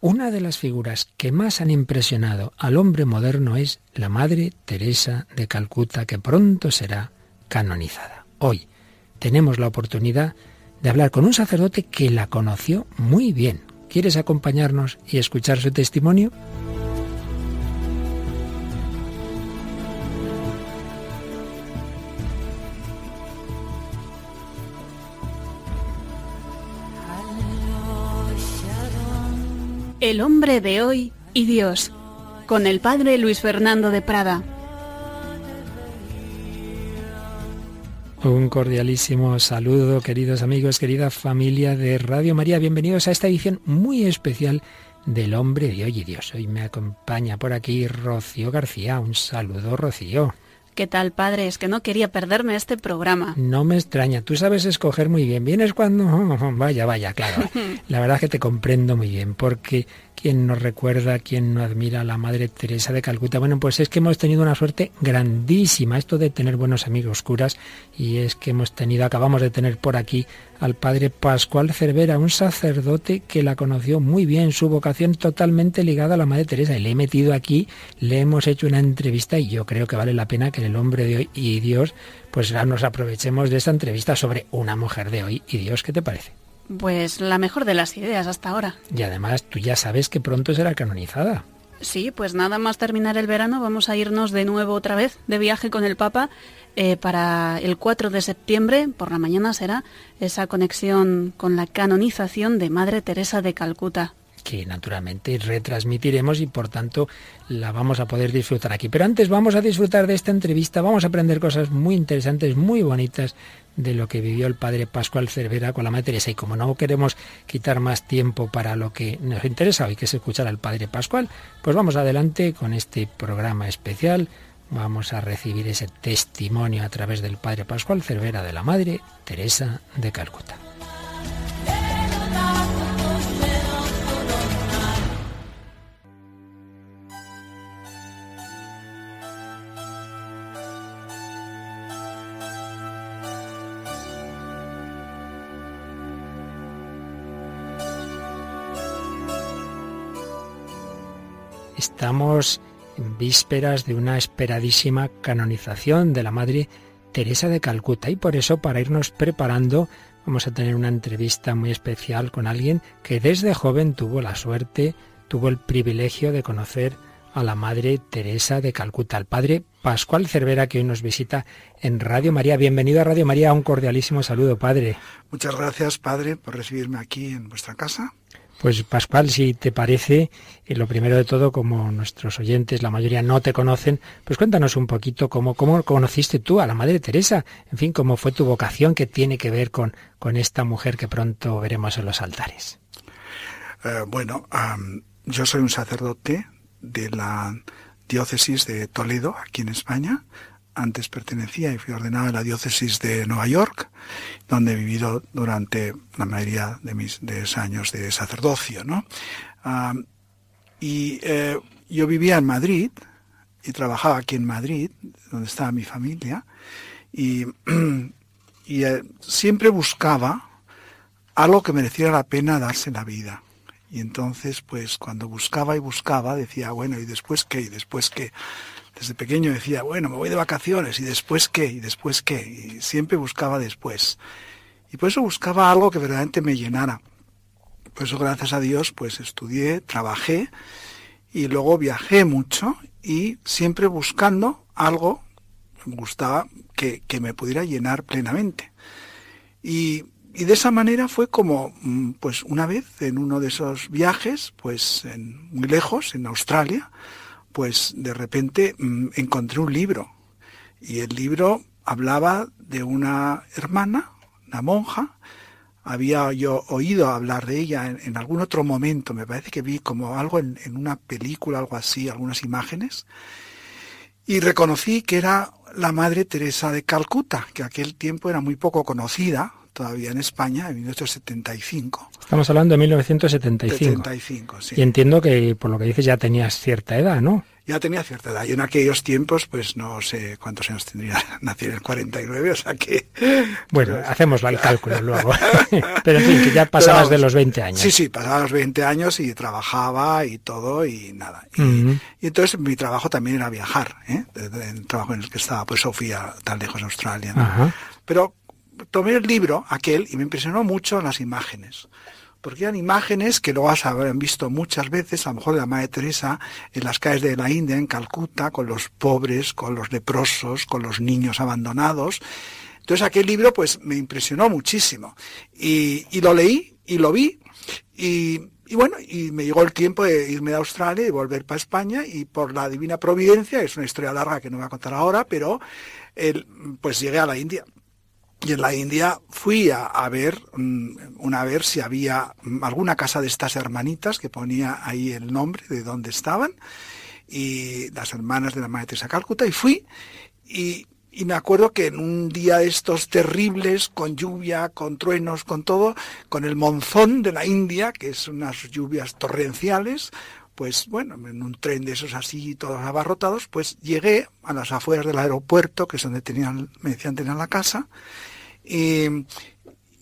Una de las figuras que más han impresionado al hombre moderno es la Madre Teresa de Calcuta, que pronto será canonizada. Hoy tenemos la oportunidad de hablar con un sacerdote que la conoció muy bien. ¿Quieres acompañarnos y escuchar su testimonio? El hombre de hoy y Dios, con el padre Luis Fernando de Prada. Un cordialísimo saludo, queridos amigos, querida familia de Radio María. Bienvenidos a esta edición muy especial del hombre de hoy y Dios. Hoy me acompaña por aquí Rocío García. Un saludo, Rocío. ¿Qué tal, padre? Es que no quería perderme este programa. No me extraña, tú sabes escoger muy bien. Vienes cuando... Vaya, vaya, claro. La verdad es que te comprendo muy bien, porque ¿quién nos recuerda, quién no admira a la Madre Teresa de Calcuta? Bueno, pues es que hemos tenido una suerte grandísima, esto de tener buenos amigos curas, y es que hemos tenido, acabamos de tener por aquí al padre Pascual Cervera, un sacerdote que la conoció muy bien, su vocación totalmente ligada a la Madre Teresa. Y le he metido aquí, le hemos hecho una entrevista y yo creo que vale la pena que el hombre de hoy y Dios, pues nos aprovechemos de esta entrevista sobre una mujer de hoy y Dios. ¿Qué te parece? Pues la mejor de las ideas hasta ahora. Y además tú ya sabes que pronto será canonizada. Sí, pues nada más terminar el verano vamos a irnos de nuevo otra vez de viaje con el Papa eh, para el 4 de septiembre, por la mañana será, esa conexión con la canonización de Madre Teresa de Calcuta que naturalmente retransmitiremos y por tanto la vamos a poder disfrutar aquí. Pero antes vamos a disfrutar de esta entrevista, vamos a aprender cosas muy interesantes, muy bonitas de lo que vivió el padre Pascual Cervera con la Madre Teresa. Y como no queremos quitar más tiempo para lo que nos interesa hoy, que es escuchar al padre Pascual, pues vamos adelante con este programa especial. Vamos a recibir ese testimonio a través del padre Pascual Cervera de la Madre Teresa de Calcuta. Estamos en vísperas de una esperadísima canonización de la Madre Teresa de Calcuta y por eso para irnos preparando vamos a tener una entrevista muy especial con alguien que desde joven tuvo la suerte, tuvo el privilegio de conocer a la Madre Teresa de Calcuta, al Padre Pascual Cervera, que hoy nos visita en Radio María. Bienvenido a Radio María, un cordialísimo saludo, Padre. Muchas gracias, Padre, por recibirme aquí en vuestra casa. Pues Pascual, si te parece, eh, lo primero de todo, como nuestros oyentes, la mayoría no te conocen, pues cuéntanos un poquito cómo, cómo conociste tú a la Madre Teresa, en fin, cómo fue tu vocación que tiene que ver con, con esta mujer que pronto veremos en los altares. Eh, bueno, yo soy un sacerdote de la diócesis de Toledo, aquí en España, antes pertenecía y fui ordenado en la diócesis de Nueva York, donde he vivido durante la mayoría de mis años de sacerdocio. ¿no? Ah, y eh, yo vivía en Madrid y trabajaba aquí en Madrid, donde estaba mi familia, y, y eh, siempre buscaba algo que mereciera la pena darse la vida. Y entonces, pues cuando buscaba y buscaba, decía, bueno, ¿y después qué? ¿Y después qué? Desde pequeño decía, bueno, me voy de vacaciones y después qué, y después qué, y siempre buscaba después. Y por eso buscaba algo que verdaderamente me llenara. Por eso, gracias a Dios, pues estudié, trabajé y luego viajé mucho y siempre buscando algo me gustaba que, que me pudiera llenar plenamente. Y, y, de esa manera fue como, mm, pues una vez en uno de esos viajes, pues en, muy lejos, en Australia, pues de repente mm, encontré un libro. Y el libro hablaba de una hermana, una monja, había yo oído hablar de ella en, algún otro momento, me parece que vi como algo en, en, una película, algo así, algunas imágenes, y reconocí que era la Madre Teresa de Calcuta, que aquel tiempo era muy poco conocida, todavía en España, en 1975. Estamos hablando de 1975. 75, sí. Y entiendo que por lo que dices ya tenías cierta edad, ¿no? ya tenía cierta edad. Y en aquellos tiempos, pues no sé cuántos años tendría. Nací en el 49, o sea que... Bueno, pues, hacemos el cálculo luego. Pero en fin, que ya pasabas de los 20 años. Sí, sí, pasaba los 20 años y trabajaba y todo y nada. Y, entonces mi trabajo también era viajar, ¿eh? El trabajo en el que estaba, pues Sofía, tan lejos en Australia. Pero tomé el libro, aquel, y me impresionó mucho las imágenes porque eran imágenes que luego habrán visto muchas veces, a lo mejor de la Madre Teresa, en las calles de la India, en Calcuta, con los pobres, con los leprosos, con los niños abandonados. Entonces aquel libro pues me impresionó muchísimo. Y, lo leí y lo vi y, bueno, y me llegó el tiempo de irme de Australia y volver para España y por la divina providencia, es una historia larga que no voy a contar ahora, pero pues llegué a la India. Y en la India fui a, ver, mm, una ver si había alguna casa de estas hermanitas que ponía ahí el nombre de dónde estaban, y las hermanas de la Madre Teresa Calcuta, y fui, y, y me acuerdo que en un día de estos terribles, con lluvia, con truenos, con todo, con el monzón de la India, que es unas lluvias torrenciales, pues bueno, en un tren de esos así, todos abarrotados, pues llegué a las afueras del aeropuerto, que es donde tenían, me decían tener la casa, y,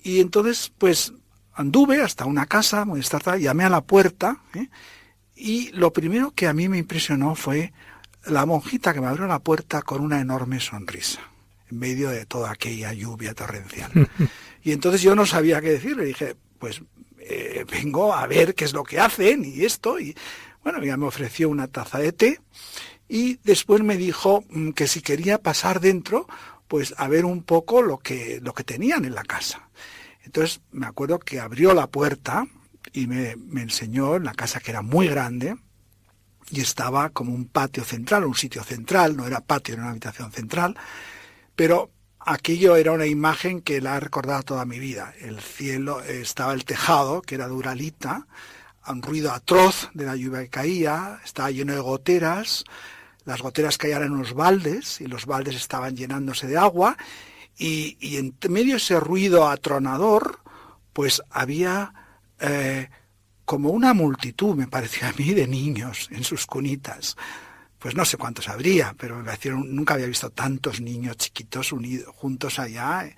y entonces pues anduve hasta una casa muy estarta, llamé a la puerta, ¿eh? y lo primero que a mí me impresionó fue la monjita que me abrió la puerta con una enorme sonrisa, en medio de toda aquella lluvia torrencial. y entonces yo no sabía qué decir, le dije, pues eh, vengo a ver qué es lo que hacen y esto, y bueno, ya me ofreció una taza de té y después me dijo mm, que si quería pasar dentro, pues a ver un poco lo que, lo que tenían en la casa. Entonces me acuerdo que abrió la puerta y me, me enseñó en la casa que era muy grande y estaba como un patio central, un sitio central, no era patio, era una habitación central, pero aquello era una imagen que la ha recordado toda mi vida. El cielo, estaba el tejado, que era un ruido atroz de la lluvia que caía, estaba lleno de goteras, las goteras caían en unos baldes y los baldes estaban llenándose de agua y, y en medio de ese ruido atronador, pues había eh, como una multitud, me parecía a mí, de niños en sus cunitas. Pues no sé cuántos habría, pero me parecieron, nunca había visto tantos niños chiquitos unidos juntos allá,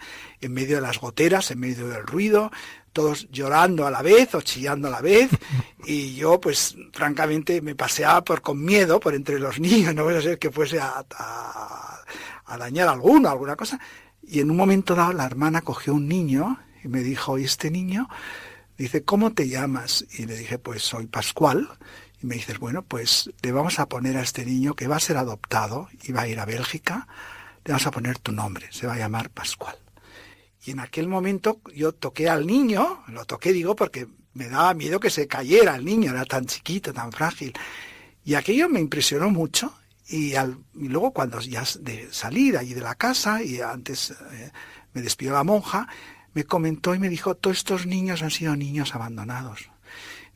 en medio de las goteras, en medio del ruido, todos llorando a la vez o chillando a la vez y yo pues francamente me paseaba por con miedo por entre los niños, no voy a ser que fuese a, a, dañar a alguno, alguna cosa. Y en un momento dado la hermana cogió un niño y me dijo, ¿y este niño? Dice, ¿cómo te llamas? Y le dije, pues soy Pascual. Y me dices, bueno, pues le vamos a poner a este niño que va a ser adoptado y va a ir a Bélgica, le vamos a poner tu nombre, se va a llamar Pascual. Y en aquel momento yo toqué al niño, lo toqué digo porque me daba miedo que se cayera el niño, era tan chiquito, tan frágil. Y aquello me impresionó mucho y, al, y luego cuando ya de salir allí de la casa y antes eh, me despidió la monja, me comentó y me dijo, todos estos niños han sido niños abandonados,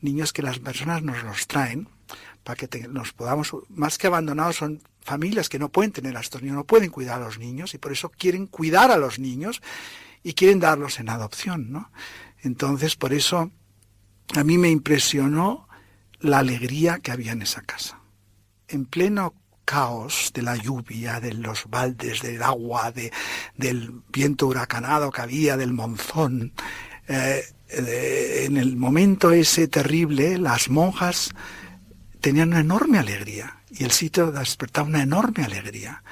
niños que las personas nos los traen para que nos podamos, más que abandonados, son familias que no pueden tener a estos niños, no pueden cuidar a los niños y por eso quieren cuidar a los niños y quieren darlos en adopción, ¿no? Entonces, por eso a mí me impresionó la alegría que había en esa casa. En pleno caos de la lluvia, de los baldes, del agua, de, del viento huracanado que había, del monzón, eh, en el momento ese terrible, las monjas tenían una enorme alegría y el sitio despertaba una enorme alegría.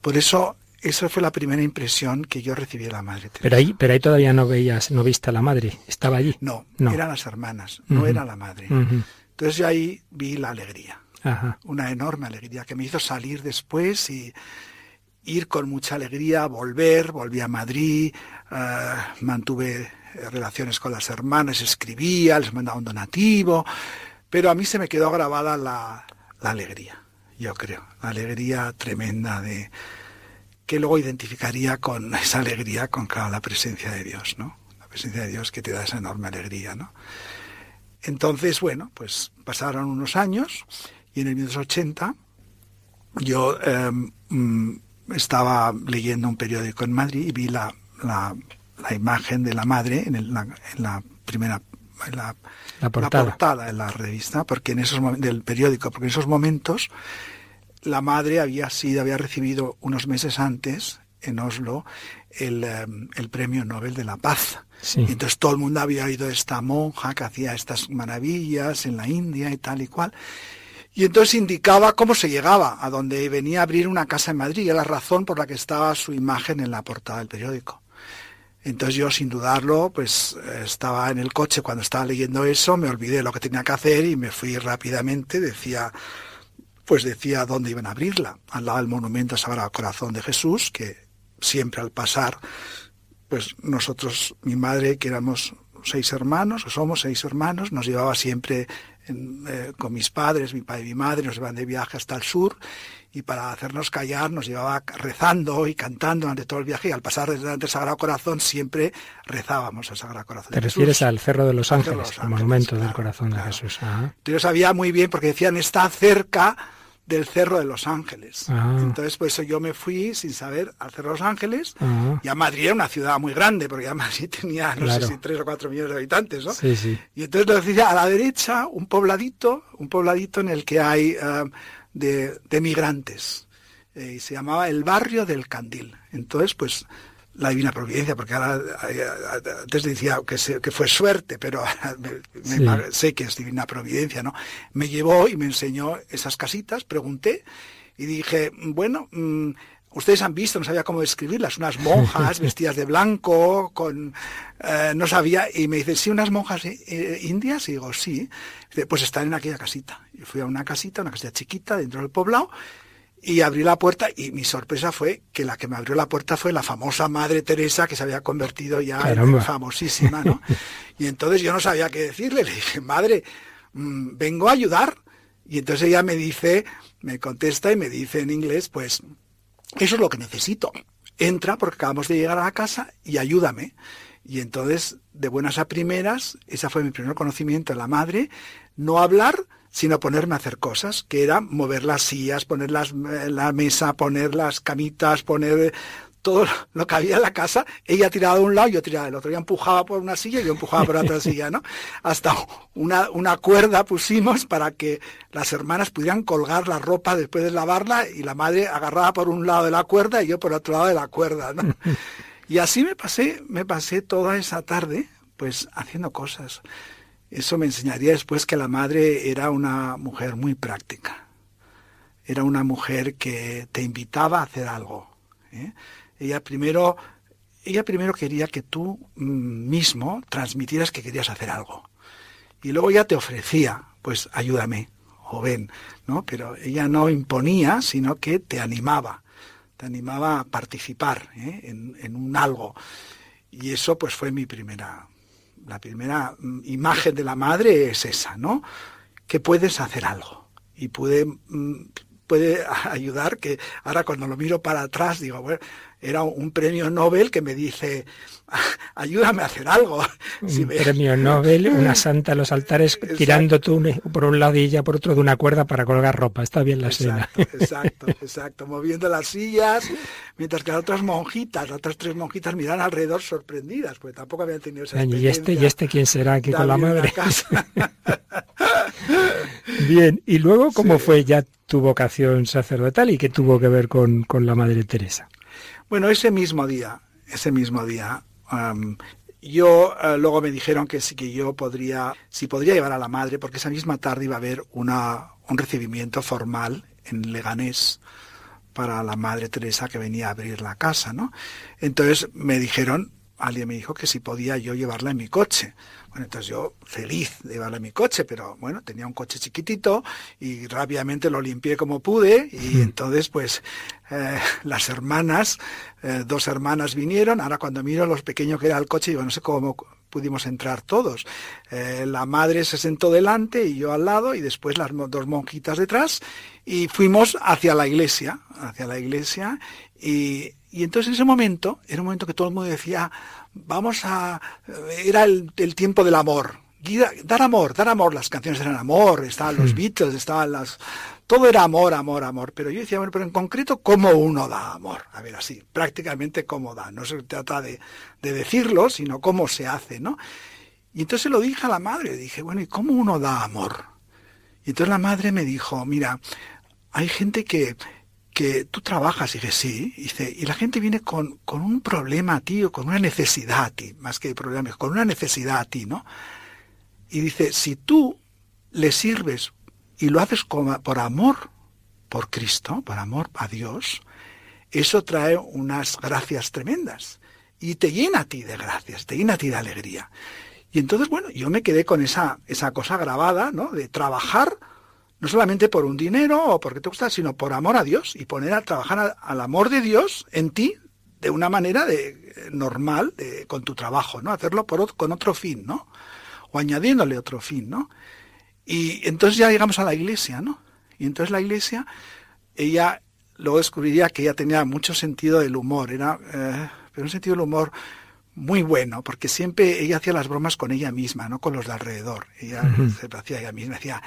Por eso esa fue la primera impresión que yo recibí de la madre Teresa. Pero ahí, pero ahí todavía no veías, no viste a la madre, estaba allí. No, no. eran las hermanas, no era la madre. Entonces yo ahí vi la alegría, una enorme alegría que me hizo salir después y ir con mucha alegría, volver, volví a Madrid, eh, mantuve relaciones con las hermanas, escribía, les mandaba un donativo, pero a mí se me quedó grabada la, la alegría, yo creo, la alegría tremenda de que luego identificaría con esa alegría con la presencia de Dios, ¿no? La presencia de Dios que te da esa enorme alegría, ¿no? Entonces, bueno, pues pasaron unos años y en el 1980 yo em, mm, estaba leyendo un periódico en Madrid y vi la, la, imagen de la madre en, la, en la, primera en la, portada. en la revista, porque en esos del periódico, porque en esos momentos la madre había sido, había recibido unos meses antes en Oslo el, em, el premio Nobel de la Paz. entonces todo el mundo había oído esta monja que hacía estas maravillas en la India y tal y cual. Y entonces indicaba cómo se llegaba, a donde venía a abrir una casa en Madrid, y la razón por la que estaba su imagen en la portada del periódico. Entonces yo, sin dudarlo, pues estaba en el coche cuando estaba leyendo eso, me olvidé lo que tenía que hacer y me fui rápidamente, decía, pues decía dónde iban a abrirla, al lado del monumento Sagrado Corazón de Jesús, que siempre al pasar, pues nosotros, mi madre, que éramos seis hermanos, o somos seis hermanos, nos llevaba siempre eh, con mis padres, mi padre y mi madre, nos iban de viaje hasta el sur y para hacernos callar nos llevaba rezando y cantando durante todo el viaje y al pasar delante del Sagrado Corazón siempre rezábamos al Sagrado Corazón. Te refieres al Cerro de los Ángeles, el monumento del Corazón de Jesús. Yo sabía muy bien porque decían está cerca del Cerro de los Ángeles. Ah. Entonces, pues yo me fui sin saber al Cerro de los Ángeles. Ah. Y a Madrid era una ciudad muy grande, porque ya Madrid tenía, no sé si tres o cuatro millones de habitantes, ¿no? Sí, sí. Y entonces lo decía a la derecha, un pobladito, un pobladito en el que hay eh, de, de, migrantes. Eh, y se llamaba el barrio del Candil. Entonces, pues la divina providencia, porque ahora antes decía que, que fue suerte, pero sé que es divina providencia, ¿no? Me llevó y me enseñó esas casitas, pregunté y dije, bueno, mm, ustedes han visto, no sabía cómo describirlas, unas monjas vestidas de blanco, con, eh, no sabía, y me dice, sí, unas monjas eh, eh, indias, y digo, sí, pues están en aquella casita. Y fui a una casita, una casita chiquita dentro del poblado, y abrí la puerta y mi sorpresa fue que la que me abrió la puerta fue la famosa Madre Teresa que se había convertido ya en famosísima, ¿no? y entonces yo no sabía qué decirle, le dije, Madre, mm, vengo a ayudar. Y entonces ella me dice, me contesta y me dice en inglés, pues, eso es lo que necesito. Entra porque acabamos de llegar a la casa y ayúdame. Y entonces, de buenas a primeras, ese fue mi primer conocimiento de la madre, no hablar, sino ponerme a hacer cosas, que era mover las sillas, poner eh, la mesa, poner las camitas, poner todo lo que había en la casa, ella tiraba de un lado, yo tiraba del otro, ella empujaba por una silla y yo empujaba por otra silla, ¿no? Hasta una, una cuerda pusimos para que las hermanas pudieran colgar la ropa después de lavarla y la madre agarraba por un lado de la cuerda y yo por otro lado de la cuerda, ¿no? Y así me pasé, me pasé toda esa tarde, pues haciendo cosas. Eso me enseñaría después que la madre era una mujer muy práctica. Era una mujer que te invitaba a hacer algo. ¿eh? Ella primero, ella primero quería que tú mm, mismo transmitieras que querías hacer algo. Y luego ya te ofrecía, pues ayúdame o ven, ¿no? Pero ella no imponía, sino que te animaba, te animaba a participar ¿eh? en, en un algo. Y eso pues fue mi primera la primera mm, imagen de la madre es esa, ¿no? Que puedes hacer algo y puede, mm, puede ayudar que ahora cuando lo miro para atrás digo, bueno, era un premio Nobel que me dice, ayúdame a hacer algo. Un premio Nobel, una santa a los altares tirando tú por un lado y ella por otro de una cuerda para colgar ropa. Está bien la escena. Exacto, exacto. Moviendo las sillas, mientras que las otras monjitas, las otras tres monjitas miran alrededor sorprendidas, porque tampoco habían tenido esa ¿Y este, ¿Y este quién será aquí con la madre? bien, y luego, ¿cómo fue ya tu vocación sacerdotal y qué tuvo que ver con, con la Madre Teresa? Bueno, ese mismo día, ese mismo día, yo eh, luego me dijeron que sí que yo podría, si podría llevar a la madre, porque esa misma tarde iba a haber una, un recibimiento formal en Leganés para la madre Teresa que venía a abrir la casa, ¿no? Entonces me dijeron, alguien me dijo que si podía yo llevarla en mi coche. Bueno, entonces yo feliz de llevarla en mi coche, pero bueno, tenía un coche chiquitito y rápidamente lo limpié como pude y entonces pues eh, las hermanas, eh, dos hermanas vinieron, ahora cuando miro los pequeños que era el coche, yo no sé cómo pudimos entrar todos. Eh, la madre se sentó delante y yo al lado y después las dos monjitas detrás y fuimos hacia la iglesia, hacia la iglesia y, y entonces en ese momento, era un momento que todo el mundo decía, vamos a... Era el, tiempo del amor. Dar amor, dar amor. Las canciones eran amor, estaban los hmm. Beatles, estaban las... Todo era amor, amor, amor. Pero yo decía, bueno, pero en concreto, ¿cómo uno da amor? A ver, así, prácticamente cómo da. No se trata de, de decirlo, sino cómo se hace, ¿no? Y entonces lo dije a la madre, dije, bueno, ¿y cómo uno da amor? Y entonces la madre me dijo, mira, hay gente que, que tú trabajas, y dije, sí, y, dice, y la gente viene con, con un problema a ti o con una necesidad a ti, más que problemas, con una necesidad a ti, ¿no? Y dice, si tú le sirves y lo haces por amor por Cristo, por amor a Dios, eso trae unas gracias tremendas y te llena a ti de gracias, te llena a ti de alegría. Y entonces, bueno, yo me quedé con esa, esa cosa grabada, ¿no? De trabajar no solamente por un dinero o porque te gusta, sino por amor a Dios y poner a trabajar al amor de Dios en ti de una manera de, eh, normal de, con tu trabajo, ¿no? Hacerlo por, con otro fin, ¿no? O añadiéndole otro fin, ¿no? Y entonces ya llegamos a la iglesia, ¿no? Y entonces la iglesia, ella luego descubriría que ella tenía mucho sentido del humor, era eh, pero un sentido del humor muy bueno, porque siempre ella hacía las bromas con ella misma, no con los de alrededor. Ella se hacía ella misma, decía,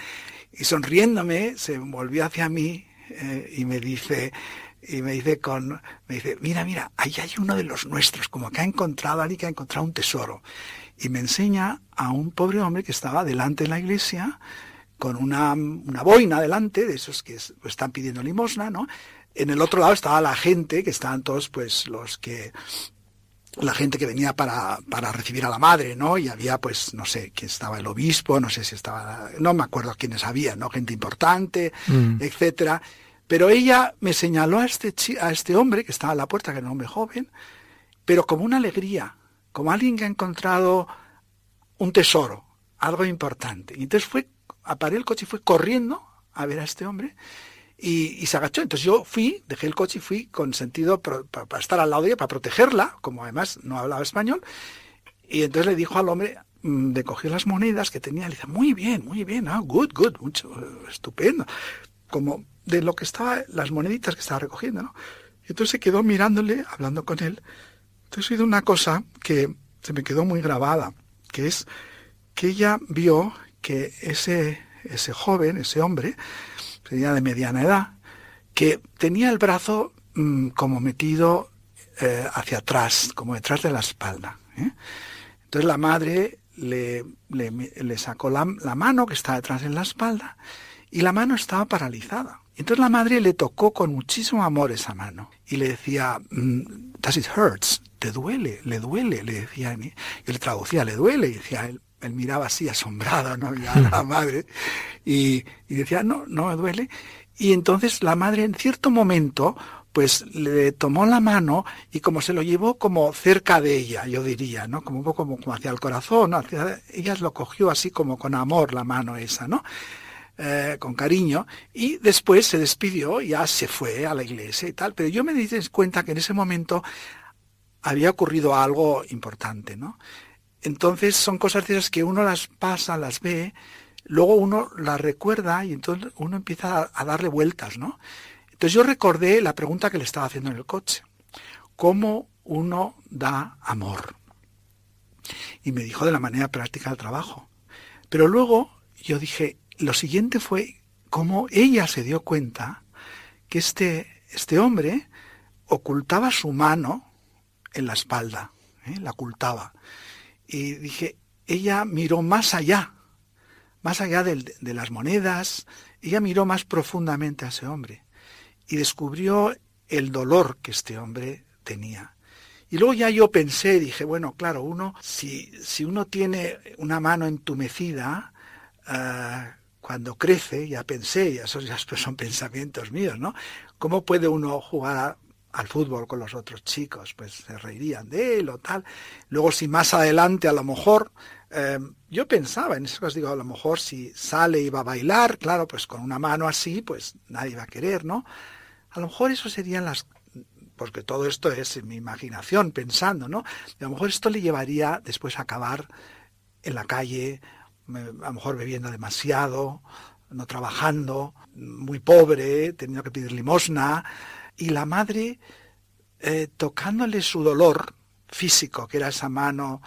y sonriéndome se volvió hacia mí eh, y me dice, y me dice con, me dice, mira, mira, ahí hay uno de los nuestros, como que ha encontrado, alguien que ha encontrado un tesoro. Y me enseña a un pobre hombre que estaba delante de la iglesia, con una, una boina delante, de esos que están pidiendo limosna, ¿no? En el otro lado estaba la gente, que estaban todos, pues, los que la gente que venía para, para recibir a la madre, ¿no? Y había, pues, no sé, quién estaba el obispo, no sé si estaba, no me acuerdo quiénes había, ¿no? Gente importante, mm. etcétera. Pero ella me señaló a este, a este hombre que estaba a la puerta, que era un hombre joven, pero como una alegría, como alguien que ha encontrado un tesoro, algo importante. Y entonces fue, aparé el coche y fue corriendo a ver a este hombre y, se agachó. Entonces yo fui, dejé el coche y fui con sentido para estar al lado de ella, para protegerla, como además no hablaba español. Y entonces le dijo al hombre, mm, de coger las monedas que tenía, le dice, muy bien, muy bien, ah, good, good, mucho, estupendo. Como de lo que estaba, las moneditas que estaba recogiendo, ¿no? Y entonces se quedó mirándole, hablando con él. Entonces he una cosa que se me quedó muy grabada, que es que ella vio que ese, ese joven, ese hombre, sería de mediana edad, que tenía el brazo mm, como metido eh, hacia atrás, como detrás de la espalda. ¿eh? Entonces la madre le, sacó la, mano que estaba detrás en la espalda y la mano estaba paralizada. Entonces la madre le tocó con muchísimo amor esa mano y le decía, mm, does it hurts? ¿Te duele? ¿Le duele? Le decía. Yo le traducía, ¿le duele? Y decía él, él miraba así asombrado, ¿no? a la madre y, decía, no, no me duele. Y entonces la madre en cierto momento pues le tomó la mano y como se lo llevó como cerca de ella, yo diría, ¿no? Como un poco como, hacia el corazón, hacia, ella lo cogió así como con amor la mano esa, ¿no? Eh, con cariño, y después se despidió, ya se fue a la iglesia y tal, pero yo me di cuenta que en ese momento había ocurrido algo importante, ¿no? Entonces son cosas de esas que uno las pasa, las ve, luego uno las recuerda y entonces uno empieza a, darle vueltas, ¿no? Entonces yo recordé la pregunta que le estaba haciendo en el coche. ¿Cómo uno da amor? Y me dijo de la manera práctica del trabajo. Pero luego yo dije, lo siguiente fue cómo ella se dio cuenta que este, este hombre ocultaba su mano en la espalda, ¿eh? la ocultaba. Y dije, ella miró más allá, más allá de, las monedas, ella miró más profundamente a ese hombre y descubrió el dolor que este hombre tenía. Y luego ya yo pensé, dije, bueno, claro, uno, si, si uno tiene una mano entumecida, uh, cuando crece, ya pensé, y esos ya son pensamientos míos, ¿no? ¿Cómo puede uno jugar al fútbol con los otros chicos, pues se reirían de él o tal. Luego si más adelante a lo mejor, eh, yo pensaba en eso, os digo, a lo mejor si sale y va a bailar, claro, pues con una mano así, pues nadie va a querer, ¿no? A lo mejor eso serían las porque todo esto es mi imaginación pensando, ¿no? a lo mejor esto le llevaría después a acabar en la calle, a lo mejor bebiendo demasiado, no trabajando, muy pobre, teniendo que pedir limosna, y la madre eh, tocándole su dolor físico, que era esa mano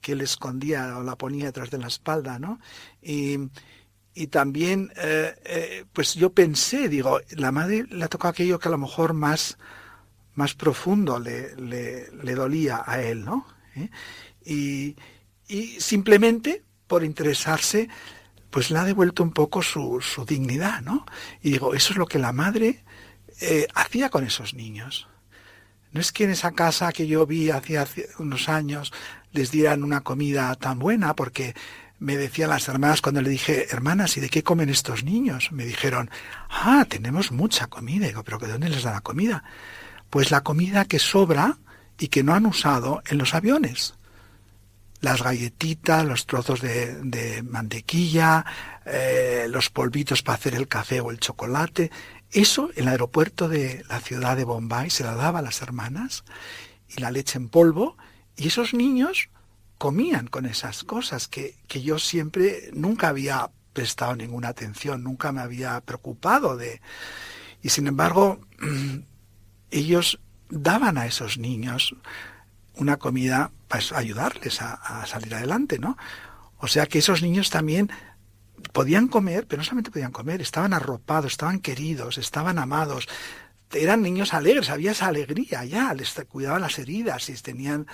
que le escondía o la ponía detrás de la espalda, ¿no? Y, y también, eh, eh, pues yo pensé, digo, la madre le tocó aquello que a lo mejor más, más profundo le, le, le dolía a él, ¿no? Y, y simplemente por interesarse pues le ha devuelto un poco su, su dignidad, ¿no? Y digo, eso es lo que la madre eh, hacía con esos niños. No es que en esa casa que yo vi hacía unos años les dieran una comida tan buena, porque me decían las hermanas cuando le dije, hermanas, ¿y de qué comen estos niños? Me dijeron, ah, tenemos mucha comida. digo, ¿pero de dónde les da la comida? Pues la comida que sobra y que no han usado en los aviones. Las galletitas, los trozos de, mantequilla, eh, los polvitos para hacer el café o el chocolate. Eso en el aeropuerto de la ciudad de Bombay se la daba a las hermanas y la leche en polvo. Y esos niños comían con esas cosas que, que yo siempre nunca había prestado ninguna atención, nunca me había preocupado de... Y sin embargo, ellos daban a esos niños una comida para ayudarles a, salir adelante, ¿no? O sea que esos niños también podían comer, pero no solamente podían comer, estaban arropados, estaban queridos, estaban amados, eran niños alegres, había esa alegría ya, les cuidaban las heridas y tenían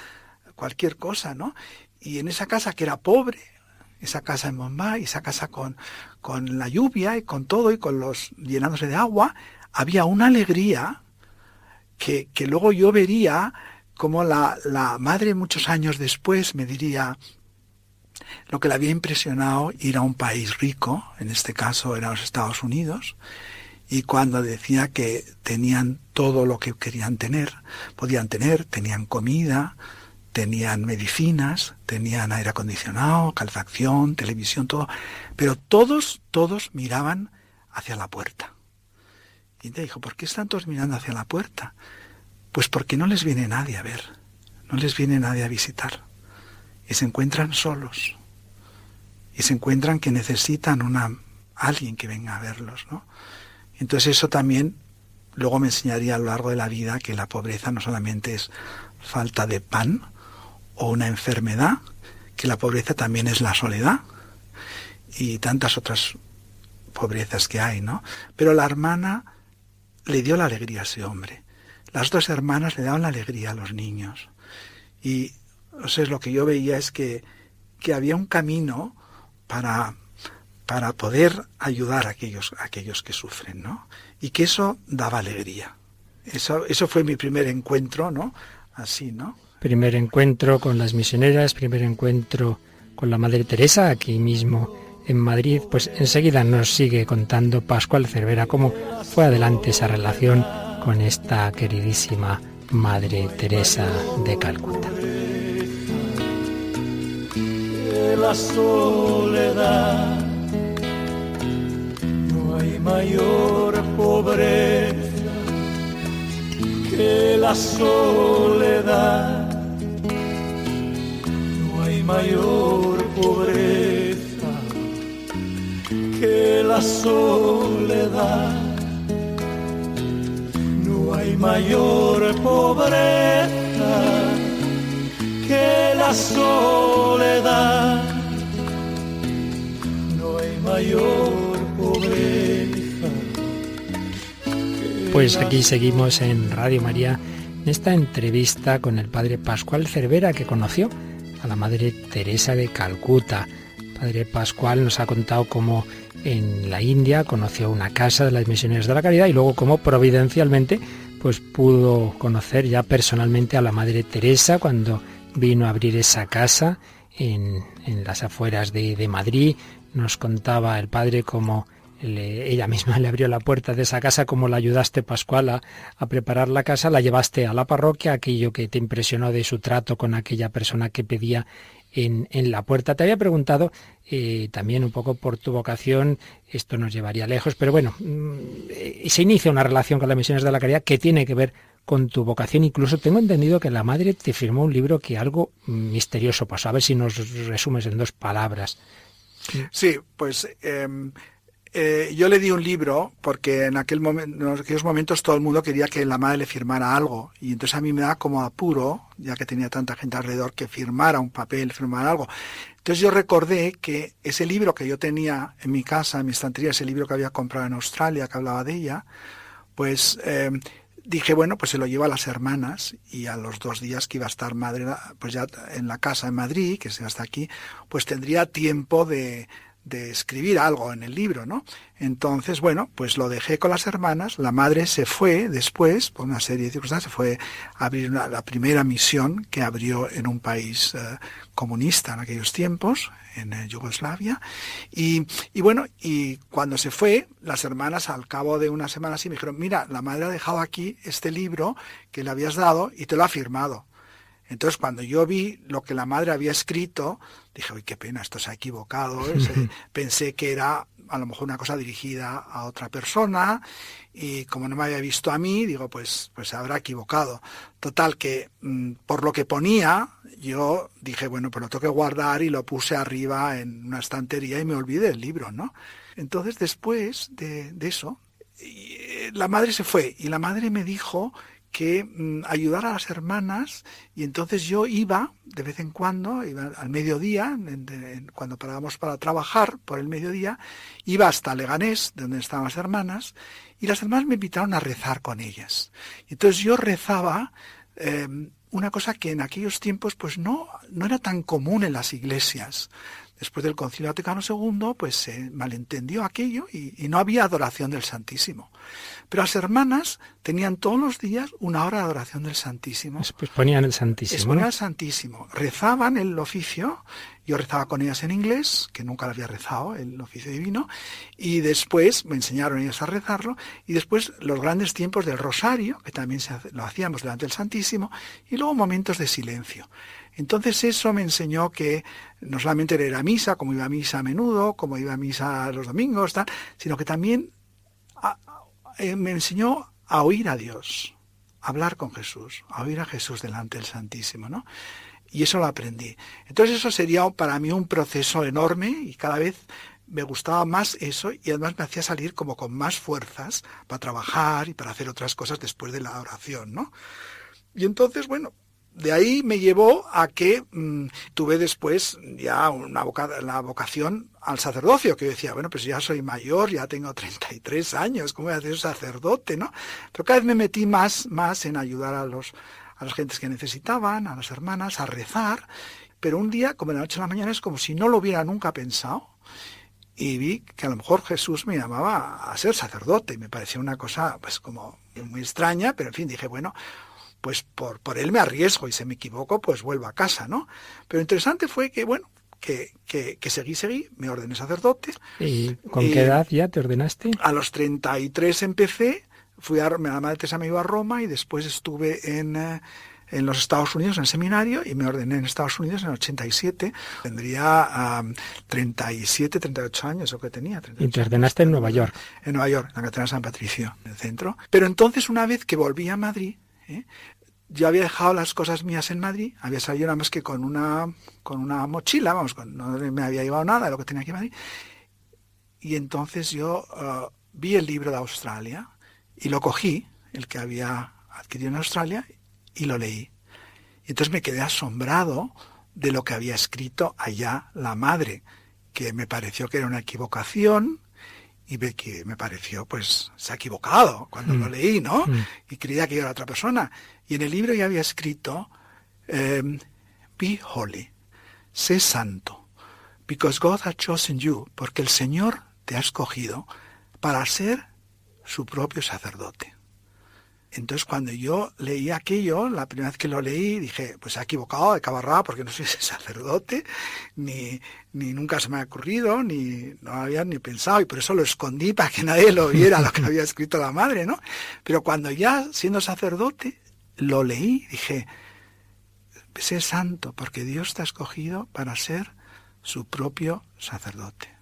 cualquier cosa, ¿no? Y en esa casa que era pobre, esa casa en Bombay, esa casa con, con la lluvia y con todo y con los llenándose de agua, había una alegría que, que luego yo vería como la, la madre muchos años después me diría lo que le había impresionado ir a un país rico, en este caso era los Estados Unidos, y cuando decía que tenían todo lo que querían tener, podían tener, tenían comida, tenían medicinas, tenían aire acondicionado, calefacción, televisión, todo, pero todos, todos miraban hacia la puerta. Y te dijo, ¿por qué están todos mirando hacia la puerta? Pues porque no les viene nadie a ver, no les viene nadie a visitar. Y se encuentran solos. Y se encuentran que necesitan una alguien que venga a verlos, ¿no? Entonces eso también luego me enseñaría a lo largo de la vida que la pobreza no solamente es falta de pan, o una enfermedad, que la pobreza también es la soledad y tantas otras pobrezas que hay, ¿no? Pero la hermana le dio la alegría a ese hombre. Las dos hermanas le daban la alegría a los niños. Y sea, lo que yo veía es que, que había un camino para, para poder ayudar a aquellos, aquellos que sufren, ¿no? Y que eso daba alegría. Eso, eso fue mi primer encuentro, ¿no? Así, ¿no? primer encuentro con las misioneras, primer encuentro con la Madre Teresa aquí mismo en Madrid, pues enseguida nos sigue contando Pascual Cervera cómo fue adelante esa relación con esta queridísima Madre Teresa de Calcuta. La soledad, no hay mayor pobreza que la soledad mayor pobreza que la soledad. No hay mayor pobreza que la soledad. No hay mayor pobreza. Pues aquí seguimos en Radio María en esta entrevista con el padre Pascual Cervera que conoció a la Madre Teresa de Calcuta. Padre Pascual nos ha contado cómo en la India conoció una casa de las misioneras de la caridad y luego cómo providencialmente pues pudo conocer ya personalmente a la Madre Teresa cuando vino a abrir esa casa en, en las afueras de, de Madrid. Nos contaba el padre cómo ella misma le abrió la puerta de esa casa, como la ayudaste Pascual a, preparar la casa, la llevaste a la parroquia, aquello que te impresionó de su trato con aquella persona que pedía en, la puerta. Te había preguntado eh, también un poco por tu vocación, esto nos llevaría lejos, pero bueno, mm, se inicia una relación con las misiones de la caridad que tiene que ver con tu vocación. Incluso tengo entendido que la madre te firmó un libro que algo misterioso pasó. A ver si nos resumes en dos palabras. Sí, pues em, eh, yo le di un libro porque en, aquel en aquellos momentos todo el mundo quería que la madre le firmara algo y entonces a mí me da como apuro, ya que tenía tanta gente alrededor, que firmara un papel, firmara algo. Entonces yo recordé que ese libro que yo tenía en mi casa, en mi estantería, ese libro que había comprado en Australia, que hablaba de ella, pues eh, dije, bueno, pues se lo llevo a las hermanas y a los dos días que iba a estar madre, pues ya en la casa en Madrid, que es hasta aquí, pues tendría tiempo de, de escribir algo en el libro, ¿no? Entonces, bueno, pues lo dejé con las hermanas. La madre se fue después, por una serie de circunstancias, se fue a abrir la primera misión que abrió en un país eh, comunista en aquellos tiempos, en eh, Yugoslavia. Y, bueno, y cuando se fue, las hermanas al cabo de unas semanas sí me dijeron, mira, la madre ha dejado aquí este libro que le habías dado y te lo ha firmado. Entonces, cuando yo vi lo que la madre había escrito, dije, uy, qué pena, esto se ha equivocado. ¿eh? Pensé que era a lo mejor una cosa dirigida a otra persona y como no me había visto a mí, digo, pues, pues se habrá equivocado. Total, que mm, por lo que ponía, yo dije, bueno, pues lo tengo que guardar y lo puse arriba en una estantería y me olvidé del libro, ¿no? Entonces, después de, de eso, eh, la madre se fue y la madre me dijo que mm, ayudar a las hermanas y entonces yo iba de vez en cuando, al mediodía, cuando parábamos para trabajar por el mediodía, iba hasta Leganés, donde estaban las hermanas, y las hermanas me invitaron a rezar con ellas. Entonces yo rezaba em, una cosa que en aquellos tiempos pues no, no era tan común en las iglesias. Después del Concilio Vaticano II, pues se malentendió aquello y no había adoración del Santísimo. Pero las hermanas tenían todos los días una hora de adoración del Santísimo. Pues ponían el Santísimo. Ponían el Santísimo. Rezaban el oficio. Yo rezaba con ellas en inglés, que nunca lo había rezado, el oficio divino. Y después me enseñaron ellas a rezarlo. Y después los grandes tiempos del rosario, que también lo hacíamos delante del Santísimo. Y luego momentos de silencio. Entonces eso me enseñó que no solamente era misa, como iba a misa a menudo, como iba a misa los domingos, tal, sino que también eh, me enseñó a oír a Dios, a hablar con Jesús, a oír a Jesús delante del Santísimo, ¿no? Y eso lo aprendí. Entonces eso sería para mí un proceso enorme y cada vez me gustaba más eso y además me hacía salir como con más fuerzas para trabajar y para hacer otras cosas después de la oración, ¿no? Y entonces, bueno, de ahí me llevó a que mm, tuve después ya una la vocación al sacerdocio, que yo decía, bueno, pues ya soy mayor, ya tengo 33 años, ¿cómo voy a ser sacerdote, no? Pero cada vez me metí más, más en ayudar a los, a las gentes que necesitaban, a las hermanas, a rezar, pero un día, como de la noche a la mañana, es como si no lo hubiera nunca pensado, y vi que a lo mejor Jesús me llamaba a ser sacerdote, y me pareció una cosa, pues como muy extraña, pero en fin, dije, bueno, pues por, por él me arriesgo y si me equivoco, pues vuelvo a casa, ¿no? Pero interesante fue que, bueno, que, que, que, seguí, seguí, me ordené sacerdote. ¿Y con qué edad ya te ordenaste? A los 33 empecé, fui a, la madre Teresa me iba a Roma y después estuve en, eh, en los Estados Unidos en seminario y me ordené en Estados Unidos en el 87. Tendría um, 37, 38 años o que tenía. y te ordenaste en Nueva York. En Nueva York, en la Catedral San Patricio, en el centro. Pero entonces una vez que volví a Madrid, ¿eh? yo había dejado las cosas mías en Madrid, había salido nada más que con una, con una mochila, vamos, no me había llevado nada de lo que tenía aquí en Madrid. Y entonces yo uh, vi el libro de Australia y lo cogí, el que había adquirido en Australia, y lo leí. Y entonces me quedé asombrado de lo que había escrito allá la madre, que me pareció que era una equivocación, y ve que me pareció, pues, se ha equivocado cuando lo mm. leí, ¿no? Mm. Y creía que yo era otra persona. Y en el libro ya había escrito, em, be holy, sé santo, because God has chosen you, porque el Señor te ha escogido para ser su propio sacerdote. Entonces cuando yo leí aquello, la primera vez que lo leí, dije, pues se ha equivocado de cabarra porque no soy sacerdote, ni, ni nunca se me ha ocurrido, ni no había ni pensado, y por eso lo escondí para que nadie lo viera lo que había escrito la madre, ¿no? Pero cuando ya siendo sacerdote, lo leí, dije, sé santo, porque Dios te ha escogido para ser su propio sacerdote.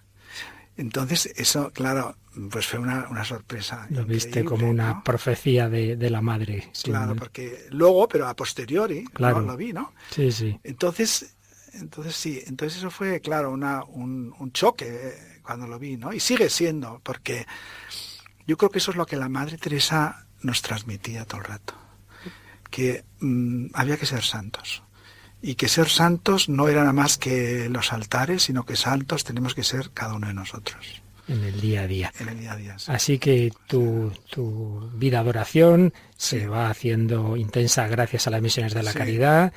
Entonces, eso, claro, pues fue una, una sorpresa. Lo viste como una profecía de, de, la madre. Claro, porque luego, pero a posteriori, claro. lo vi, ¿no? Sí, sí. Entonces, entonces sí, entonces eso fue, claro, una, un, un choque eh, cuando lo vi, ¿no? Y sigue siendo, porque yo creo que eso es lo que la Madre Teresa nos transmitía todo el rato, que mm, había que ser santos y que ser santos no era nada más que los altares, sino que santos tenemos que ser cada uno de nosotros. En el día a día. En el día a día. Así que tu, tu, vida de oración se va haciendo intensa gracias a las misiones de la caridad